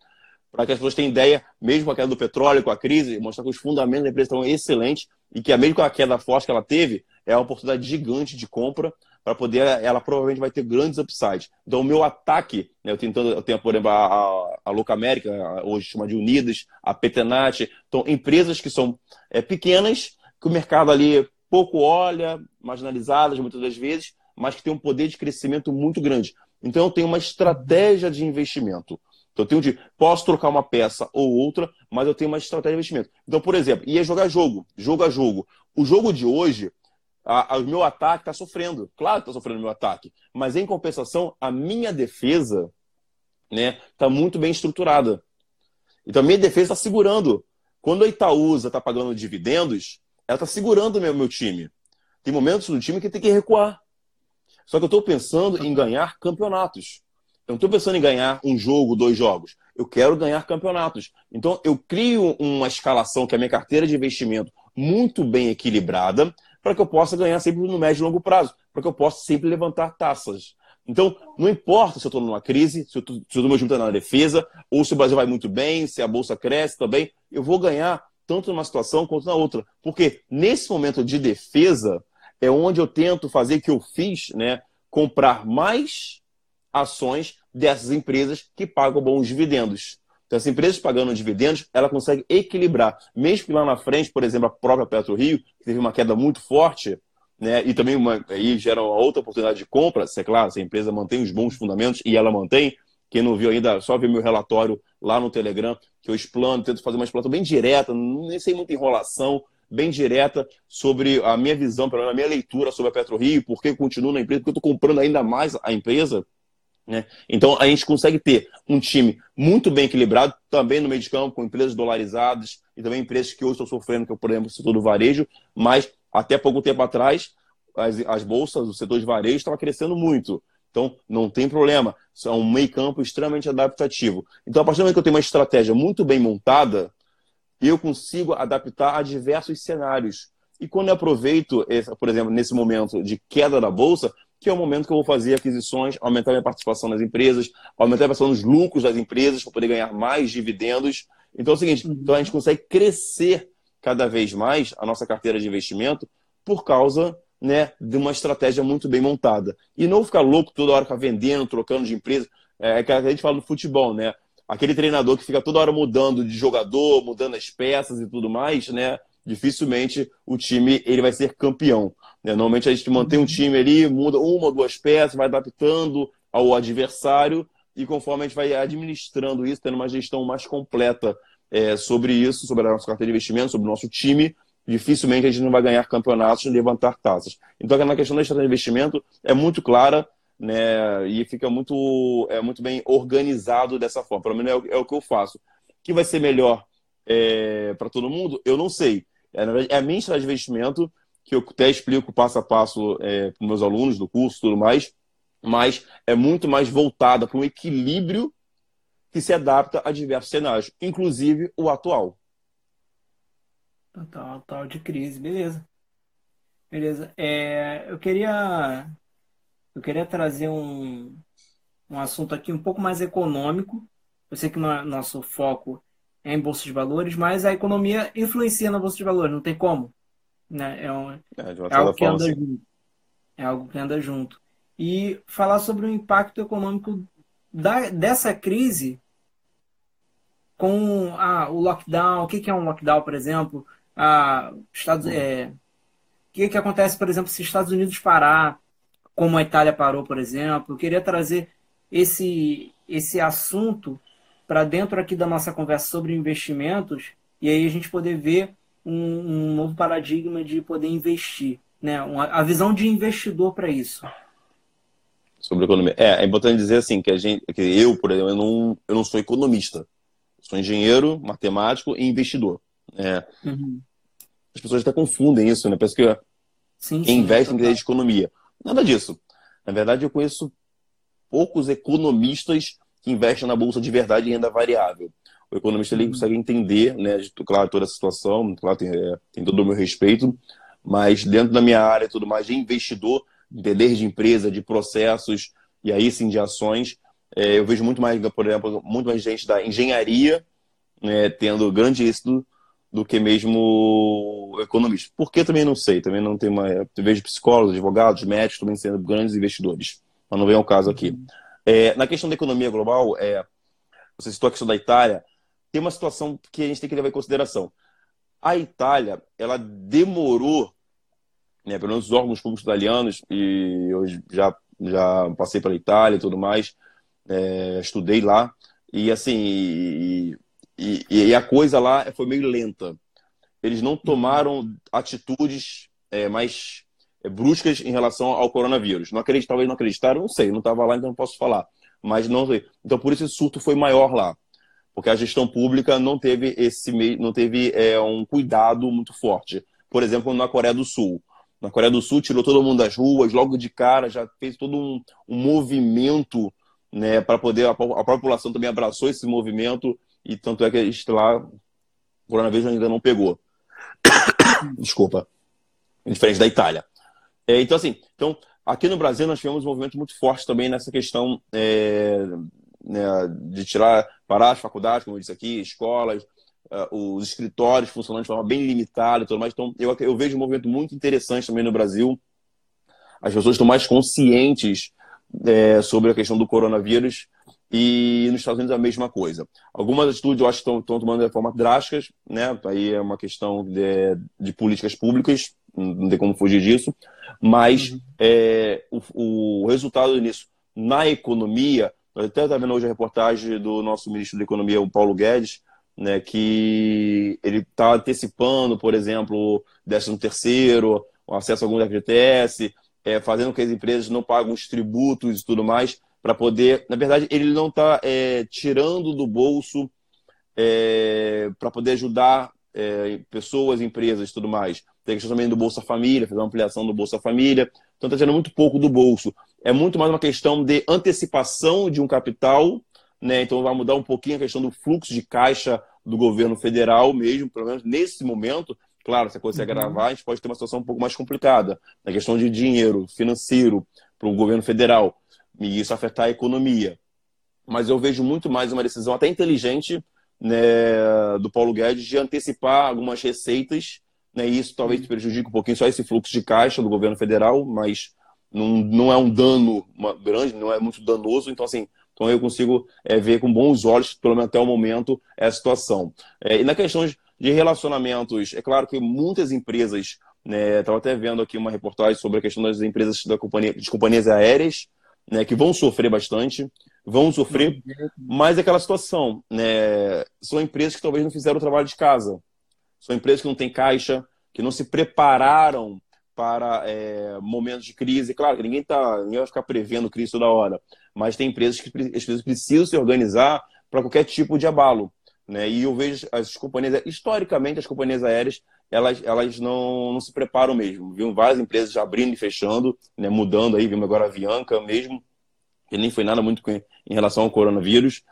para que as pessoas tenham ideia, mesmo com a queda do petróleo, com a crise, mostrar que os fundamentos da empresa estão excelentes e que, mesmo com a queda forte que ela teve, é uma oportunidade gigante de compra para poder, ela provavelmente vai ter grandes upsides. Então, o meu ataque, né, eu, tentando, eu tenho, por exemplo, a, a Louca América, hoje chama de Unidas, a Petenat, então, empresas que são é, pequenas, que o mercado ali pouco olha, marginalizadas muitas das vezes, mas que tem um poder de crescimento muito grande. Então eu tenho uma estratégia de investimento. Então eu tenho de posso trocar uma peça ou outra, mas eu tenho uma estratégia de investimento. Então, por exemplo, ia jogar jogo, jogo a jogo. O jogo de hoje, o meu ataque está sofrendo. Claro que está sofrendo o meu ataque, mas em compensação, a minha defesa né, está muito bem estruturada. Então a minha defesa está segurando. Quando a Itaúsa está pagando dividendos, ela está segurando o meu, meu time. Tem momentos do time que tem que recuar. Só que eu estou pensando em ganhar campeonatos. Eu não estou pensando em ganhar um jogo, dois jogos. Eu quero ganhar campeonatos. Então, eu crio uma escalação que é a minha carteira de investimento muito bem equilibrada para que eu possa ganhar sempre no médio e longo prazo. para que eu possa sempre levantar taças. Então, não importa se eu estou numa crise, se, eu tô, se o meu time está na defesa, ou se o Brasil vai muito bem, se a bolsa cresce também, eu vou ganhar tanto numa situação quanto na outra. Porque nesse momento de defesa é onde eu tento fazer o que eu fiz, né? Comprar mais ações dessas empresas que pagam bons dividendos. Então, as empresas pagando dividendos, ela consegue equilibrar. Mesmo que lá na frente, por exemplo, a própria PetroRio, que teve uma queda muito forte, né, e também uma, aí gera uma outra oportunidade de compra, se é claro, se a empresa mantém os bons fundamentos, e ela mantém, quem não viu ainda, só ver meu relatório lá no Telegram, que eu explano, tento fazer uma explanação bem direta, nem sei muita enrolação, bem direta sobre a minha visão, a minha leitura sobre a PetroRio, por que eu continuo na empresa, porque eu estou comprando ainda mais a empresa. Né? Então a gente consegue ter um time muito bem equilibrado, também no meio de campo, com empresas dolarizadas e também empresas que hoje estão sofrendo, que é, por exemplo, o setor do varejo, mas até pouco tempo atrás, as, as bolsas, o setor de varejo estava crescendo muito. Então, não tem problema. É um meio campo extremamente adaptativo. Então, a partir do momento que eu tenho uma estratégia muito bem montada, eu consigo adaptar a diversos cenários. E quando eu aproveito, por exemplo, nesse momento de queda da bolsa, que é o momento que eu vou fazer aquisições, aumentar minha participação nas empresas, aumentar a participação nos lucros das empresas para poder ganhar mais dividendos. Então é o seguinte, uhum. então a gente consegue crescer cada vez mais a nossa carteira de investimento por causa né, de uma estratégia muito bem montada. E não ficar louco toda hora ficar vendendo, trocando de empresa. É, é que a gente fala do futebol, né? Aquele treinador que fica toda hora mudando de jogador, mudando as peças e tudo mais, né? Dificilmente o time ele vai ser campeão. Né? Normalmente a gente mantém um time ali, muda uma ou duas peças, vai adaptando ao adversário e conforme a gente vai administrando isso, tendo uma gestão mais completa é, sobre isso, sobre a nossa carteira de investimento, sobre o nosso time, dificilmente a gente não vai ganhar campeonatos e levantar taças. Então, na questão da estratégia de investimento, é muito clara né, e fica muito, é, muito bem organizado dessa forma. Pelo menos é o, é o que eu faço. que vai ser melhor é, para todo mundo? Eu não sei. É, é a minha estratégia de investimento, que eu até explico passo a passo é, para meus alunos do curso e tudo mais, mas é muito mais voltada para um equilíbrio que se adapta a diversos cenários, inclusive o atual. Total, total de crise, beleza. Beleza. É, eu queria eu queria trazer um, um assunto aqui um pouco mais econômico. Eu sei que no, nosso foco é em bolsa de valores, mas a economia influencia na bolsa de valores, não tem como. Né? É, um, é, é algo que anda junto. É algo que anda junto. E falar sobre o impacto econômico da, dessa crise com ah, o lockdown, o que, que é um lockdown, por exemplo, ah, Estados, é, o que, que acontece, por exemplo, se Estados Unidos parar, como a Itália parou, por exemplo. Eu queria trazer esse, esse assunto para dentro aqui da nossa conversa sobre investimentos e aí a gente poder ver um, um novo paradigma de poder investir, né? Uma, a visão de investidor para isso sobre economia. É, é importante dizer assim que a gente, que eu, por exemplo, eu não, eu não sou economista. sou engenheiro, matemático e investidor. É, uhum. As pessoas até confundem isso, né? Parece que sim, sim, investe em de economia. Nada disso. Na verdade, eu conheço poucos economistas que investem na bolsa de verdade em renda variável. O economista ele uhum. consegue entender, né, de, claro, toda a situação, claro, tem, é, tem todo o meu respeito, mas dentro da minha área e tudo mais, de investidor, entender de empresa, de processos e aí sim de ações. É, eu vejo muito mais, por exemplo, muito mais gente da engenharia né, tendo grande êxito do que mesmo economista. Por que também não sei, também não tem uma. Eu vejo psicólogos, advogados, médicos também sendo grandes investidores, mas não vem ao caso aqui. É, na questão da economia global, é, você citou a questão da Itália, tem uma situação que a gente tem que levar em consideração. A Itália, ela demorou né, pelo menos os órgãos públicos italianos, e eu já, já passei pela Itália e tudo mais, é, estudei lá, e assim, e, e, e, a coisa lá foi meio lenta. Eles não tomaram atitudes é, mais é, bruscas em relação ao coronavírus. Não acreditavam, talvez não acreditaram, não sei, não estava lá, então não posso falar. Mas não sei. Então, por isso esse surto foi maior lá. Porque a gestão pública não teve esse não teve é, um cuidado muito forte. Por exemplo, na Coreia do Sul na Coreia do Sul, tirou todo mundo das ruas, logo de cara já fez todo um, um movimento né, para poder. A, a, população também abraçou esse movimento, e tanto é que lá, o coronavírus ainda não pegou. Desculpa. Diferente da Itália. É, então, assim, então, aqui no Brasil nós tivemos um movimento muito forte também nessa questão é, né, de tirar, parar as faculdades, como eu disse aqui, escolas, uh, os escritórios funcionando de forma bem limitada e tudo mais. Então, eu, eu vejo um movimento muito interessante também no Brasil. As pessoas estão mais conscientes é, sobre a questão do coronavírus e nos Estados Unidos a mesma coisa. Algumas atitudes eu acho que estão, estão tomando de forma drásticas, né? Aí é uma questão de, de políticas públicas, não tem como fugir disso, mas uhum. é, o, o resultado nisso na economia, eu até estava vendo hoje a reportagem do nosso ministro da Economia, o Paulo Guedes, né, que ele está antecipando, por exemplo, o 13 terceiro, o acesso a algum FGTS, é, fazendo com que as empresas não paguem os tributos e tudo mais, para poder. Na verdade, ele não está é, tirando do bolso é, para poder ajudar é, pessoas, empresas e tudo mais. Tem a questão também do Bolsa Família, fazer uma ampliação do Bolsa Família. Então está tirando muito pouco do bolso. É muito mais uma questão de antecipação de um capital, né? Então vai mudar um pouquinho a questão do fluxo de caixa do governo federal mesmo, pelo menos nesse momento. Claro, se a coisa se agravar, a gente pode ter uma situação um pouco mais complicada. Na questão de dinheiro financeiro para o governo federal e isso afetar a economia. Mas eu vejo muito mais uma decisão até inteligente né, do Paulo Guedes de antecipar algumas receitas, né, e isso talvez prejudique um pouquinho só esse fluxo de caixa do governo federal, mas não, não é um dano grande, não é muito danoso, então assim, então eu consigo é, ver com bons olhos, pelo menos até o momento, essa situação. É, e na questão de relacionamentos, é claro que muitas empresas, né, estava até vendo aqui uma reportagem sobre a questão das empresas da companhia, de companhias aéreas, né, que vão sofrer bastante, vão sofrer, mas é aquela situação, né, são empresas que talvez não fizeram o trabalho de casa, são empresas que não têm caixa, que não se prepararam para é, momentos de crise. Claro que ninguém, tá, ninguém vai ficar prevendo crise toda hora, mas tem empresas que as empresas precisam se organizar para qualquer tipo de abalo. Né? E eu vejo as companhias, historicamente, as companhias aéreas, elas, elas não, não se preparam mesmo. Viu várias empresas abrindo e fechando, né? mudando aí, vimos agora a Avianca mesmo, que nem foi nada muito em relação ao coronavírus,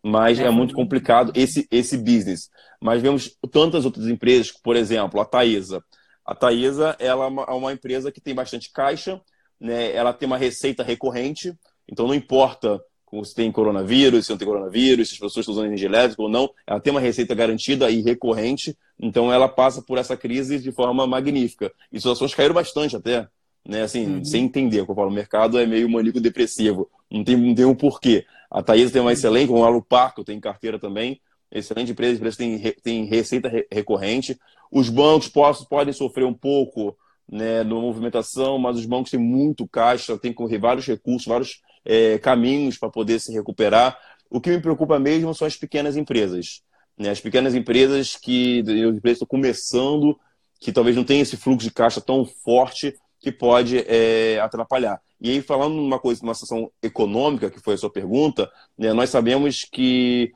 mas é, é muito complicado esse, esse business. Mas vemos tantas outras empresas, por exemplo, a Taesa. A Taesa ela é uma empresa que tem bastante caixa, né? ela tem uma receita recorrente, então não importa se tem coronavírus, se não tem coronavírus, se as pessoas estão usando energia elétrica ou não, ela tem uma receita garantida e recorrente, então ela passa por essa crise de forma magnífica. E as ações caíram bastante até, né? Assim, uhum. sem entender, como eu falo, o mercado é meio maníaco depressivo, não tem, não tem um porquê. A Thaís tem uma excelente, como a Luparco tem carteira também, excelente empresa, empresa tem, tem receita recorrente. Os bancos podem sofrer um pouco né, na movimentação, mas os bancos têm muito caixa, têm vários recursos, vários é, caminhos para poder se recuperar. O que me preocupa mesmo são as pequenas empresas. Né? As pequenas empresas que as empresas estão começando, que talvez não tenham esse fluxo de caixa tão forte que pode é, atrapalhar. E aí, falando numa coisa, uma situação econômica, que foi a sua pergunta, né, nós sabemos que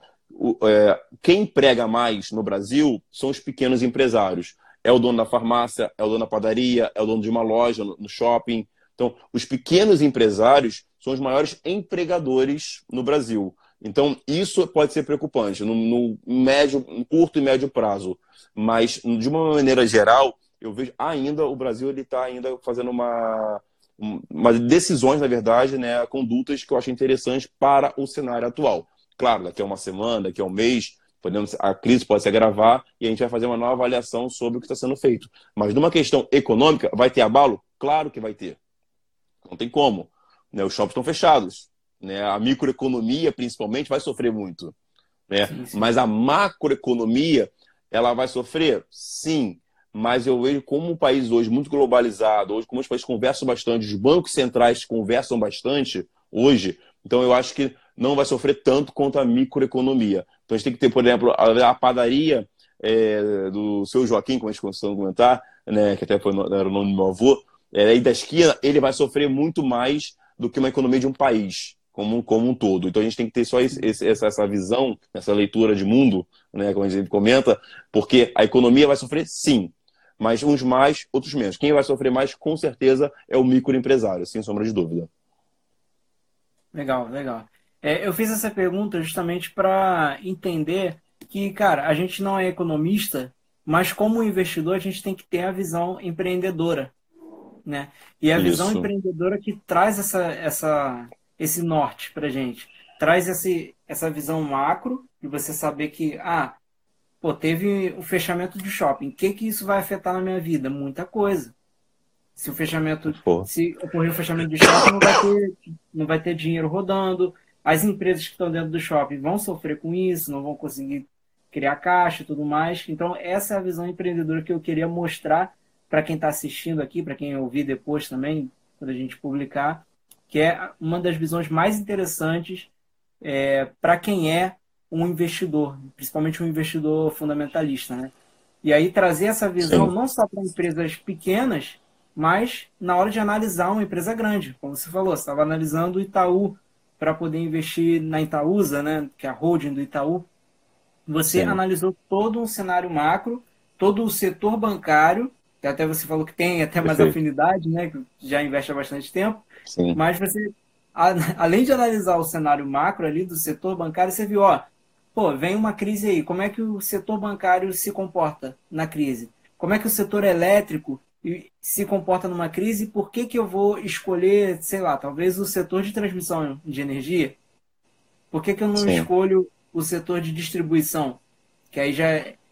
é, quem emprega mais no Brasil são os pequenos empresários. É o dono da farmácia, é o dono da padaria, é o dono de uma loja no, no shopping. Então, os pequenos empresários são os maiores empregadores no Brasil. Então, isso pode ser preocupante no, no médio, no curto e médio prazo. Mas, de uma maneira geral, eu vejo ainda o Brasil ele está ainda fazendo uma, uma decisões, na verdade, né, condutas que eu acho interessantes para o cenário atual. Claro, daqui a uma semana, daqui a um mês, podemos, a crise pode se agravar e a gente vai fazer uma nova avaliação sobre o que está sendo feito. Mas numa questão econômica, vai ter abalo? Claro que vai ter. Não tem como. Né? Os shoppings estão fechados. Né? A microeconomia, principalmente, vai sofrer muito. Né? Sim, sim. Mas a macroeconomia, ela vai sofrer? Sim. Mas eu vejo como um país hoje muito globalizado, hoje como os países conversam bastante, os bancos centrais conversam bastante hoje, então eu acho que não vai sofrer tanto quanto a microeconomia. Então a gente tem que ter, por exemplo, a, padaria é, do seu Joaquim, como a gente começou a comentar, né, que até foi, era o nome do meu avô, é, aí da esquina, ele vai sofrer muito mais do que uma economia de um país como, como um todo. Então a gente tem que ter só esse, essa, essa visão, essa leitura de mundo, né, como a gente comenta, porque a economia vai sofrer sim, mas uns mais, outros menos. Quem vai sofrer mais, com certeza, é o microempresário, sem sombra de dúvida. Legal, legal. É, eu fiz essa pergunta justamente para entender que, cara, a gente não é economista, mas como investidor a gente tem que ter a visão empreendedora né? E a Isso. visão empreendedora que traz essa, essa, esse norte para gente, traz esse, essa visão macro de você saber que ah, pô, teve o fechamento de shopping, o que que isso vai afetar na minha vida? Muita coisa. Se o fechamento, Pô. se ocorrer o fechamento de shopping, não vai ter, não vai ter dinheiro rodando. As empresas que estão dentro do shopping vão sofrer com isso, não vão conseguir criar caixa e tudo mais. Então, essa é a visão empreendedora que eu queria mostrar para quem está assistindo aqui, para quem ouvir depois também, quando a gente publicar, que é uma das visões mais interessantes é, para quem é um investidor, principalmente um investidor fundamentalista, né? E aí trazer essa visão Sim. não só para empresas pequenas, mas na hora de analisar uma empresa grande, como você falou, você estava analisando o Itaú para poder investir na Itaúsa, né, que é a holding do Itaú. Você Sim. analisou todo um cenário macro, todo o setor bancário, que até você falou que tem até mais afinidade, né, que já investe há bastante tempo. Sim. Mas você, além de analisar o cenário macro ali do setor bancário, você viu, ó, pô, vem uma crise aí, como é que o setor bancário se comporta na crise? Como é que o setor elétrico se comporta numa crise, por que, que eu vou escolher, sei lá, talvez o setor de transmissão de energia? Por que, que eu não Sim. escolho o setor de distribuição? Que aí já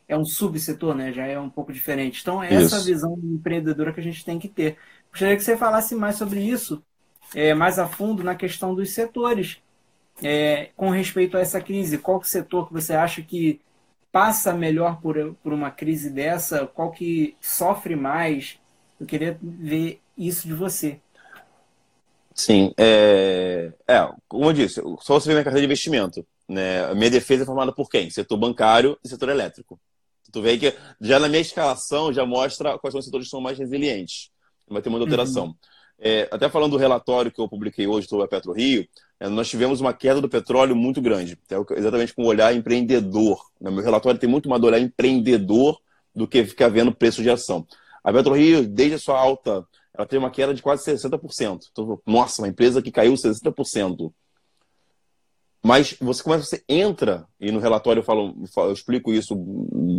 é um subsetor, né? Já é um pouco diferente. Então, é essa visão empreendedora que a gente tem que ter. Gostaria que você falasse mais sobre isso, é, mais a fundo, na questão dos setores. É, com respeito a essa crise, qual setor que você acha que passa melhor por, por uma crise dessa? Qual que sofre mais? Eu queria ver isso de você. Sim, é, é como eu disse, só você vê minha carteira de investimento. Né? A minha defesa é formada por quem? Setor bancário e setor elétrico. Tu vê que já na minha escalação já mostra quais são os setores que são mais resilientes. Vai ter muita alteração. Uhum. É, até falando do relatório que eu publiquei hoje sobre a Petro Rio, é, nós tivemos uma queda do petróleo muito grande, exatamente com o olhar empreendedor. Né? Meu relatório tem muito mais do olhar empreendedor do que ficar vendo preço de ação. A PetroRio, desde a sua alta, ela teve uma queda de quase 60%. Então, nossa, uma empresa que caiu 60%. Mas você começa, você entra, e no relatório eu, falo, eu explico isso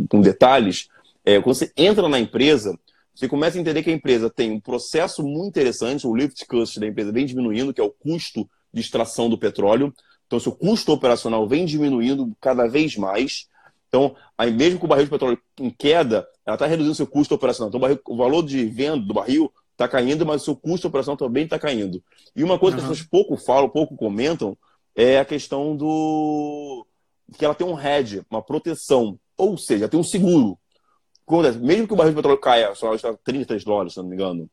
com detalhes, é, quando você entra na empresa, você começa a entender que a empresa tem um processo muito interessante, o lift cost da empresa vem diminuindo, que é o custo de extração do petróleo. Então, seu custo operacional vem diminuindo cada vez mais. Então, mesmo com o barril de petróleo em queda, ela está reduzindo seu custo operacional. Então, o, barril, o valor de venda do barril está caindo, mas o seu custo operacional também está caindo. E uma coisa uhum. que as pessoas pouco falam, pouco comentam, é a questão do que ela tem um hedge, uma proteção, ou seja, tem um seguro. Quando, mesmo que o barril de petróleo caia, só está 33 dólares, se não me engano,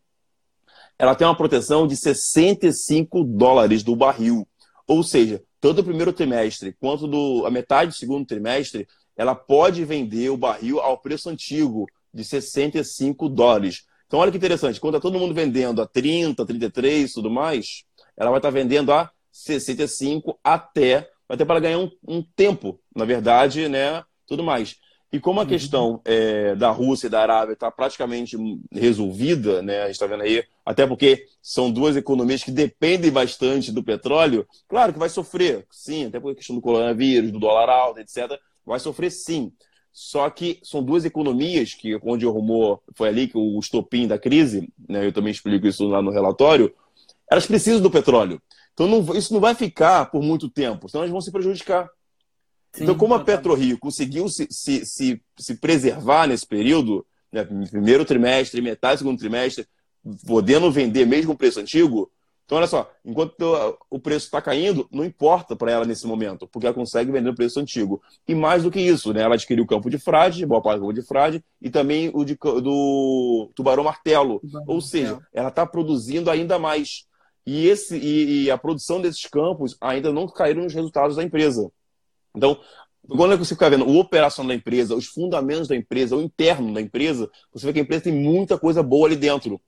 ela tem uma proteção de 65 dólares do barril. Ou seja, tanto o primeiro trimestre quanto do, a metade do segundo trimestre, ela pode vender o barril ao preço antigo de 65 dólares. Então, olha que interessante, quando está todo mundo vendendo a 30, 33 e tudo mais, ela vai estar tá vendendo a 65 até, até para ganhar um, um tempo, na verdade, né? Tudo mais. E como a uhum. questão é, da Rússia e da Arábia está praticamente resolvida, né? a gente está vendo aí, até porque são duas economias que dependem bastante do petróleo, claro que vai sofrer, sim, até por questão do coronavírus, do dólar alto, etc. Vai sofrer sim. Só que são duas economias que, onde o rumor foi ali que o estopim da crise, né? eu também explico isso lá no relatório, elas precisam do petróleo. Então não, isso não vai ficar por muito tempo, senão elas vão se prejudicar. Sim, então, como a PetroRio conseguiu se, se, se, se preservar nesse período, né, primeiro trimestre, metade do segundo trimestre, podendo vender mesmo o preço antigo, então olha só, enquanto o preço está caindo, não importa para ela nesse momento, porque ela consegue vender o preço antigo. E mais do que isso, né, ela adquiriu o campo de frade, boa parte do campo de frade, e também o de, do tubarão martelo. Tubarão Ou seja, martelo. ela está produzindo ainda mais. E, esse, e, e a produção desses campos ainda não caíram nos resultados da empresa. Então, quando você fica vendo o operacional da empresa, os fundamentos da empresa, o interno da empresa, você vê que a empresa tem muita coisa boa ali dentro.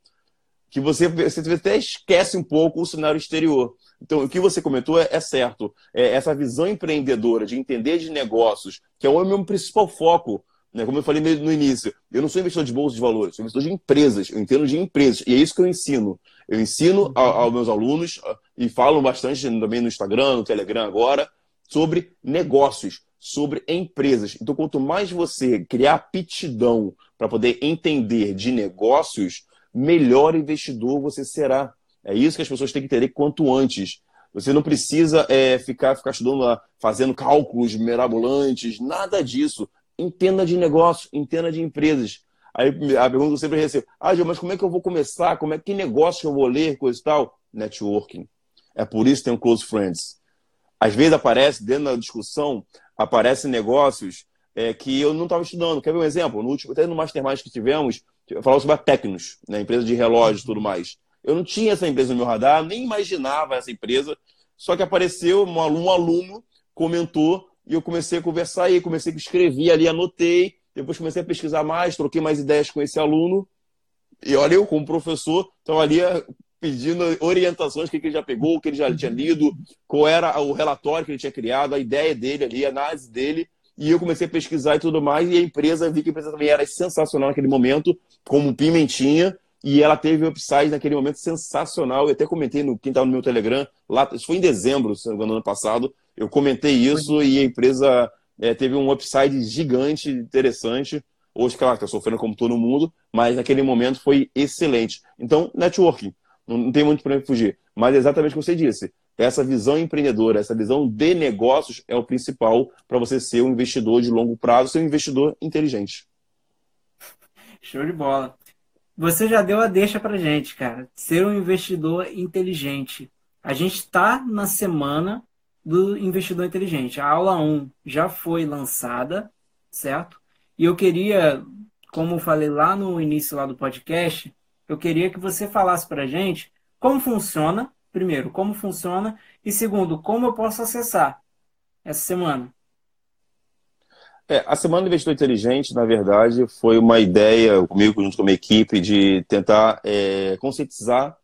Que você, você até esquece um pouco o cenário exterior. Então, o que você comentou é, é certo. É essa visão empreendedora de entender de negócios, que é o meu principal foco. Né? Como eu falei no início, eu não sou investidor de bolsa de valores, sou investidor de empresas. Eu entendo de empresas. E é isso que eu ensino. Eu ensino aos meus alunos e falo bastante também no Instagram, no Telegram agora, sobre negócios, sobre empresas. Então, quanto mais você criar aptidão para poder entender de negócios, melhor investidor você será. É isso que as pessoas têm que entender quanto antes. Você não precisa é, ficar, ficar estudando lá, fazendo cálculos mirabolantes, nada disso. Entenda de negócio, entenda de empresas. Aí a pergunta que eu sempre recebo, ah, Gil, mas como é que eu vou começar? Como é que negócio eu vou ler, coisa e tal? Networking. É por isso que tem um Close Friends. Às vezes aparece, dentro da discussão, aparecem negócios é, que eu não estava estudando. Quer ver um exemplo? No último, até no Mastermind que tivemos, falava sobre a Tecnos, né, empresa de relógios e tudo mais. Eu não tinha essa empresa no meu radar, nem imaginava essa empresa, só que apareceu um aluno, um aluno comentou e eu comecei a conversar aí, comecei a escrever ali, anotei, depois comecei a pesquisar mais, troquei mais ideias com esse aluno. E olha, eu, como professor, estava ali pedindo orientações, o que, ele já pegou, o que ele já tinha lido, qual era o relatório que ele tinha criado, a ideia dele ali, a análise dele. E eu comecei a pesquisar e tudo mais, e a empresa, vi que a empresa também era sensacional naquele momento, como pimentinha, e ela teve um upside naquele momento sensacional. Eu até comentei no quem estava no meu Telegram, lá, isso foi em dezembro, se não me engano, ano passado. Eu comentei isso e a empresa é, teve um upside gigante, interessante. Hoje, claro, está sofrendo como todo mundo, mas naquele momento foi excelente. Então, networking, não, tem muito para fugir. Mas é exatamente o que você disse. Essa visão empreendedora, essa visão de negócios é o principal para você ser um investidor de longo prazo, ser um investidor inteligente. Show de bola. Você já deu a deixa para gente, cara. Ser um investidor inteligente. A gente está na semana do investidor inteligente. A aula 1 já foi lançada, certo? E eu queria, como falei lá no início lá do podcast, eu queria que você falasse para a gente como funciona, primeiro, como funciona, e segundo, como eu posso acessar essa semana. É, a Semana do Investidor Inteligente, na verdade, foi uma ideia comigo, junto com a minha equipe, de tentar é, conscientizar,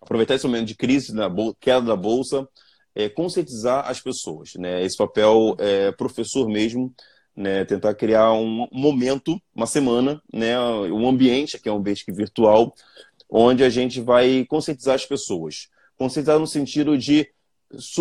aproveitar esse momento de crise, na queda da Bolsa, é, conscientizar as pessoas. Né? Esse papel é professor mesmo, né? tentar criar um momento, uma semana, né? um ambiente, que é um ambiente virtual, onde a gente vai conscientizar as pessoas. Conscientizar no sentido de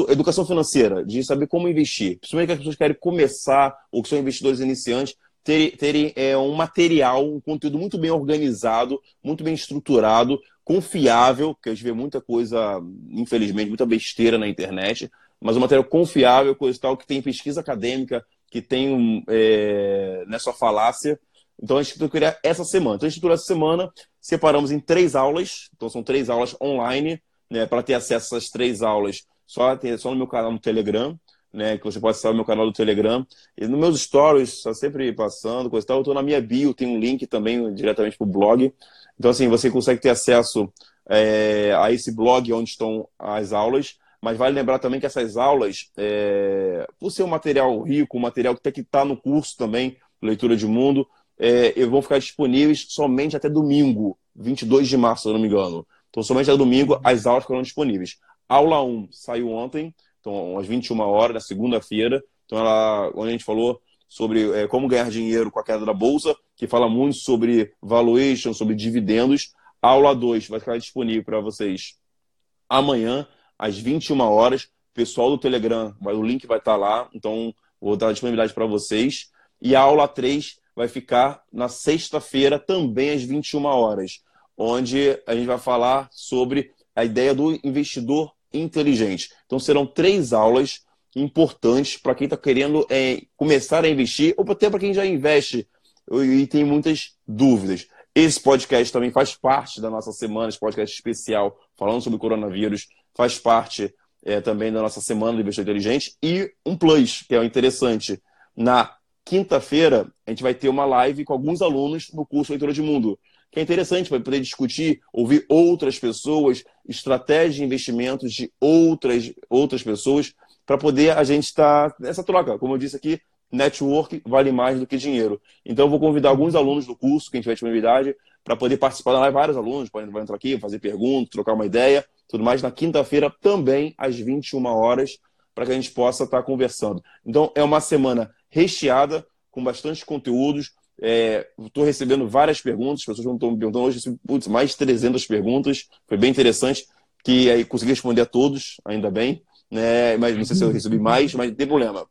educação financeira, de saber como investir. Principalmente que as pessoas querem começar, ou que são investidores iniciantes, terem, terem é, um material, um conteúdo muito bem organizado, muito bem estruturado, confiável, que a gente vê muita coisa, infelizmente, muita besteira na internet, mas um material confiável, coisa tal, que tem pesquisa acadêmica, que tem é, nessa falácia. Então a gente criar essa semana. Então a gente essa semana, separamos em três aulas, então são três aulas online, né, para ter acesso essas três aulas, só, só no meu canal no Telegram né? Que você pode acessar o meu canal do Telegram. E nos meus stories, está sempre passando, coisa e tal. Eu estou na minha bio, tem um link também diretamente para o blog. Então, assim, você consegue ter acesso é, a esse blog onde estão as aulas. Mas vale lembrar também que essas aulas, é, por ser um material rico, um material que tem que estar tá no curso também, Leitura de Mundo, é, vão ficar disponíveis somente até domingo, 22 de março, se eu não me engano. Então, somente até domingo as aulas foram disponíveis. Aula 1 saiu ontem, então às 21 horas, na segunda-feira. Então, ela, onde a gente falou sobre é, como ganhar dinheiro com a queda da bolsa, que fala muito sobre valuation, sobre dividendos. Aula 2 vai ficar disponível para vocês amanhã, às 21 horas. Pessoal do Telegram, o link vai estar lá, então vou dar disponibilidade para vocês. E a aula 3 vai ficar na sexta-feira, também às 21 horas, onde a gente vai falar sobre a ideia do investidor inteligente. Então serão três aulas importantes para quem está querendo é, começar a investir ou até para quem já investe e tem muitas dúvidas. Esse podcast também faz parte da nossa semana, esse podcast especial falando sobre coronavírus, faz parte é, também da nossa semana do Investidor Inteligente. E um plus, que é interessante. Na quinta-feira, a gente vai ter uma live com alguns alunos no curso Leitura de Mundo que é interessante para poder discutir, ouvir outras pessoas, estratégias de investimentos de outras, outras pessoas, para poder a gente estar tá nessa troca. Como eu disse aqui, network vale mais do que dinheiro. Então, eu vou convidar alguns alunos do curso, quem tiver disponibilidade, para poder participar da live. Vários alunos podem entrar aqui, fazer perguntas, trocar uma ideia, tudo mais. Na quinta-feira, também, às 21 horas, para que a gente possa estar tá conversando. Então, é uma semana recheada, com bastante conteúdos, Estou é, recebendo várias perguntas, as pessoas estão me perguntando hoje, putz, mais de 300 perguntas, foi bem interessante, que aí consegui responder a todos, ainda bem, né? mas não sei se eu recebi mais, mas não tem problema.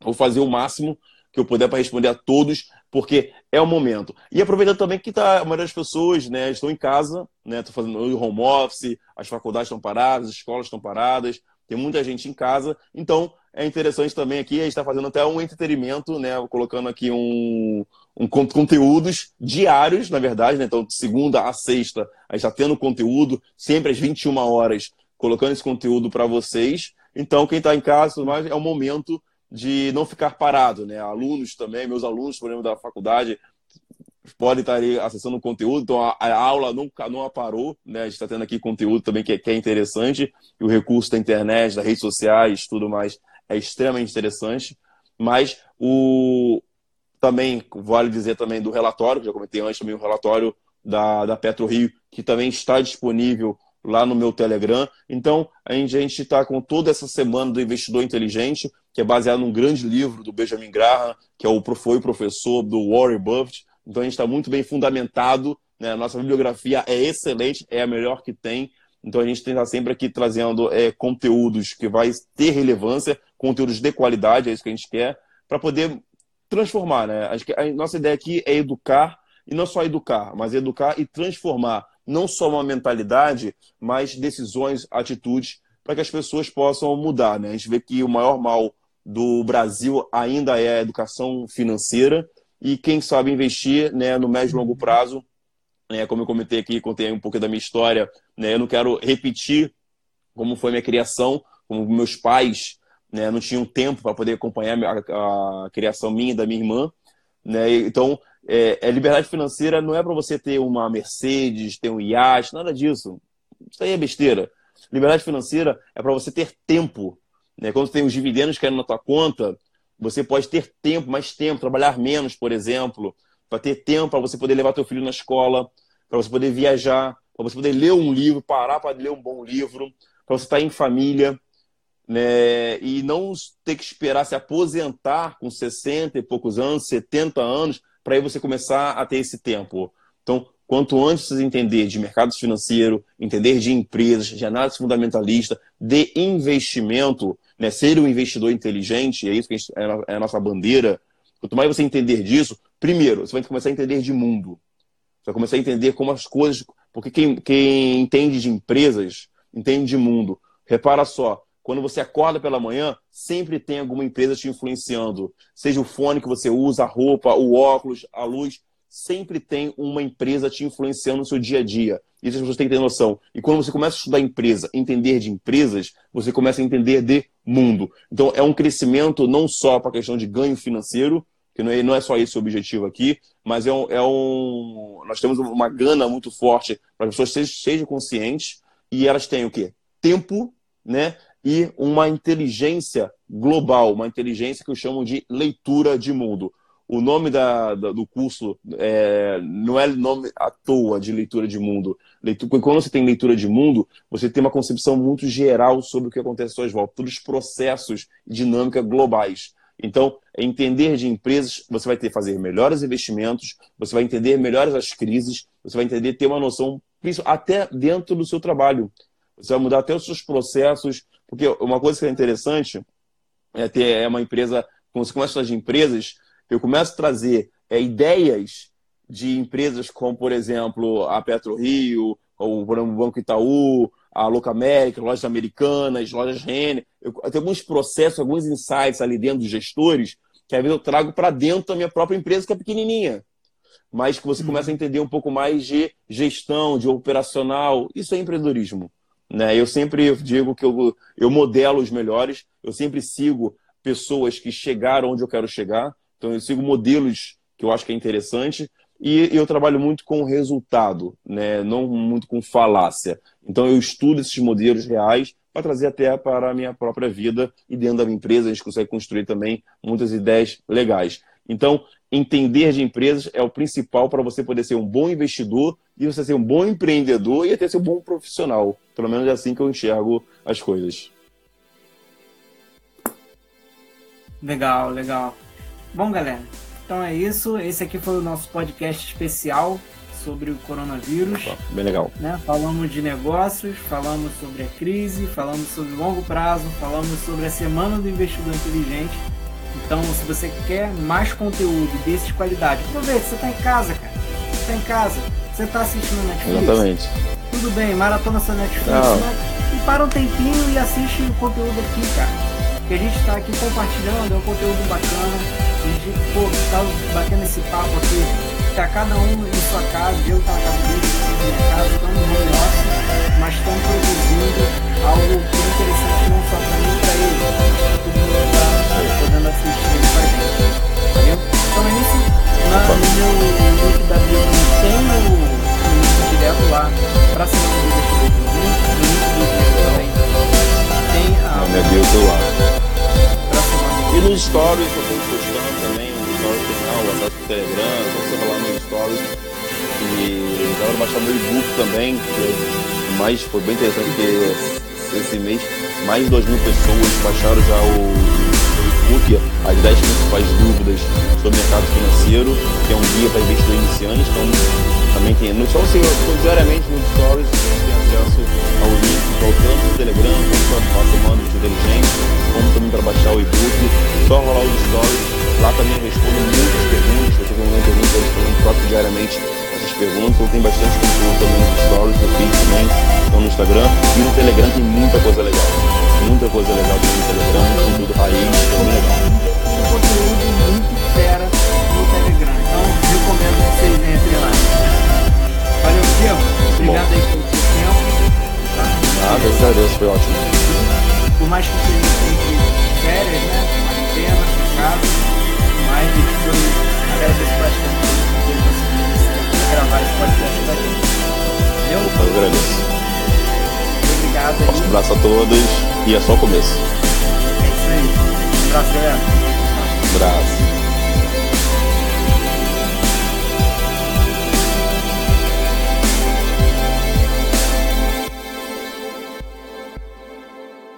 Vou fazer o máximo que eu puder para responder a todos, porque é o momento. E aproveitando também que tá, a maioria das pessoas né, estão em casa, né, fazendo home office, as faculdades estão paradas, as escolas estão paradas, tem muita gente em casa, então é interessante também aqui, a gente está fazendo até um entretenimento, né? Colocando aqui um, um conteúdos diários, na verdade, né? Então, de segunda a sexta, a gente está tendo conteúdo, sempre às 21 horas, colocando esse conteúdo para vocês. Então, quem está em casa tudo mais, é o momento de não ficar parado, né? Alunos também, meus alunos, por exemplo, da faculdade, podem estar acessando o conteúdo, então a, a aula nunca não parou, né? A gente está tendo aqui conteúdo também que é, que é interessante, e o recurso da internet, das redes sociais, tudo mais, é extremamente interessante. Mas o também vale dizer também do relatório, que já comentei antes também o relatório da, da Petro Rio, que também está disponível lá no meu Telegram. Então, a gente está com toda essa semana do Investidor Inteligente, que é baseado num grande livro do Benjamin Graham, que é o, foi professor do Warren Buffett. Então, a gente está muito bem fundamentado. Né? A nossa bibliografia é excelente, é a melhor que tem. Então, a gente está sempre aqui trazendo é, conteúdos que vai ter relevância, conteúdos de qualidade, é isso que a gente quer, para poder transformar. Né? Que a nossa ideia aqui é educar, e não só educar, mas educar e transformar não só uma mentalidade, mas decisões, atitudes, para que as pessoas possam mudar. Né? A gente vê que o maior mal do Brasil ainda é a educação financeira, e quem sabe investir né, no médio e longo prazo, né, como eu comentei aqui, contei um pouco da minha história, né, eu não quero repetir como foi minha criação, como meus pais né, não tinham tempo para poder acompanhar a, a, criação minha e da minha irmã. Né, então, é, é liberdade financeira não é para você ter uma Mercedes, ter um iate, nada disso. Isso aí é besteira. Liberdade financeira é para você ter tempo. Né? Quando tem os dividendos caindo na tua conta, você pode ter tempo, mais tempo, trabalhar menos, por exemplo, para ter tempo para você poder levar teu filho na escola, para você poder viajar, para você poder ler um livro, parar para ler um bom livro, para você estar em família né, e não ter que esperar se aposentar com 60 e poucos anos, 70 anos, para aí você começar a ter esse tempo. Então, quanto antes você entender de mercado financeiro, entender de empresas, de análise fundamentalista, de investimento, né, ser um investidor inteligente, é isso que a gente, é a nossa bandeira. Quanto mais você entender disso, primeiro, você vai começar a entender de mundo. Você vai começar a entender como as coisas. Porque quem, quem entende de empresas, entende de mundo. Repara só, quando você acorda pela manhã, sempre tem alguma empresa te influenciando. Seja o fone que você usa, a roupa, o óculos, a luz, sempre tem uma empresa te influenciando no seu dia a dia. Isso as pessoas têm que ter noção. E quando você começa a estudar empresa, entender de empresas, você começa a entender de mundo. Então é um crescimento não só para a questão de ganho financeiro, que não é, não é só esse o objetivo aqui, mas é um, é um. Nós temos uma gana muito forte para as pessoas sejam, sejam conscientes e elas têm o quê? Tempo, né? e uma inteligência global, uma inteligência que eu chamo de leitura de mundo. O nome da, da, do curso é, não é nome à toa de leitura de mundo. Leitura, quando você tem leitura de mundo, você tem uma concepção muito geral sobre o que acontece à sua volta, todos os processos e dinâmica globais. Então, entender de empresas, você vai ter fazer melhores investimentos, você vai entender melhores as crises, você vai entender ter uma noção até dentro do seu trabalho. Você vai mudar até os seus processos, porque uma coisa que é interessante é ter é uma empresa, quando você começa a falar de empresas, eu começo a trazer é, ideias de empresas como, por exemplo, a PetroRio, ou o Banco Itaú, a Locamérica, lojas americanas, lojas Renner. Eu, eu tenho alguns processos, alguns insights ali dentro dos gestores que às vezes eu trago para dentro da minha própria empresa, que é pequenininha. Mas que você começa a entender um pouco mais de gestão, de operacional. Isso é empreendedorismo. Né? Eu sempre digo que eu, eu modelo os melhores, eu sempre sigo pessoas que chegaram onde eu quero chegar, então eu sigo modelos que eu acho que é interessante e eu trabalho muito com resultado, né? não muito com falácia. Então eu estudo esses modelos reais para trazer até para a minha própria vida e dentro da minha empresa a gente consegue construir também muitas ideias legais. Então, entender de empresas é o principal para você poder ser um bom investidor e você ser um bom empreendedor e até ser um bom profissional. Pelo menos é assim que eu enxergo as coisas. Legal, legal. Bom, galera, então é isso. Esse aqui foi o nosso podcast especial sobre o coronavírus. Bem legal. Né? Falamos de negócios, falamos sobre a crise, falamos sobre longo prazo, falamos sobre a semana do investidor inteligente. Então, se você quer mais conteúdo desse de qualidade, aproveita, você está em casa, cara. Você está em casa, você está assistindo Netflix. Exatamente. Tudo bem, maratona essa Netflix, mas, e para um tempinho e assiste o conteúdo aqui, cara. Que a gente está aqui compartilhando, é um conteúdo bacana. A gente, pô, tá batendo esse papo aqui, tá cada um em sua casa, eu tá na casa dele, na minha casa, estamos no home office, mas estamos produzindo algo que é interessante não só para mim, para ele, todo mundo está podendo assistir pra gente. Valeu? Então é isso. Na, no meu link da bio tem o link direto lá para ser do link, no link do vídeo também. Tem a. Na minha bio do lado. E nos stories Telegram, você lá nos stories. E dá para baixar meu e-book também, que mais, foi bem interessante porque esse mês mais de 2 mil pessoas baixaram já o e-book As 10 principais dúvidas sobre o mercado financeiro, que é um guia para investidor iniciante. Então, também tem. No só assim, diariamente nos stories você tem acesso ao link, ao tanto do Telegram, quanto para comando de inteligente, como também para baixar o e-book. Só rolar os stories. Lá também eu respondo muitas perguntas. Se você tem alguma pergunta, eu respondo próprio diariamente essas perguntas. Eu tenho bastante conteúdo também nos stories, no feed também, então no Instagram. E no Telegram tem muita coisa legal muita coisa legal no Telegram, muito conteúdo raiz, é bem legal. Um conteúdo muito fera no Telegram, então recomendo que vocês entrem lá. Valeu, Diego. Obrigado aí pelo seu tempo. Tá? Nada, eu agradeço, foi ótimo. Por mais que seja férias, né? Quarentena, casa, a gente foi agradeço bastante por ter conseguido gravar esse podcast pra gente. Valeu? Eu agradeço. Obrigado. Um abraço a todos e é só o começo. É isso aí. Um abraço, galera. Um abraço.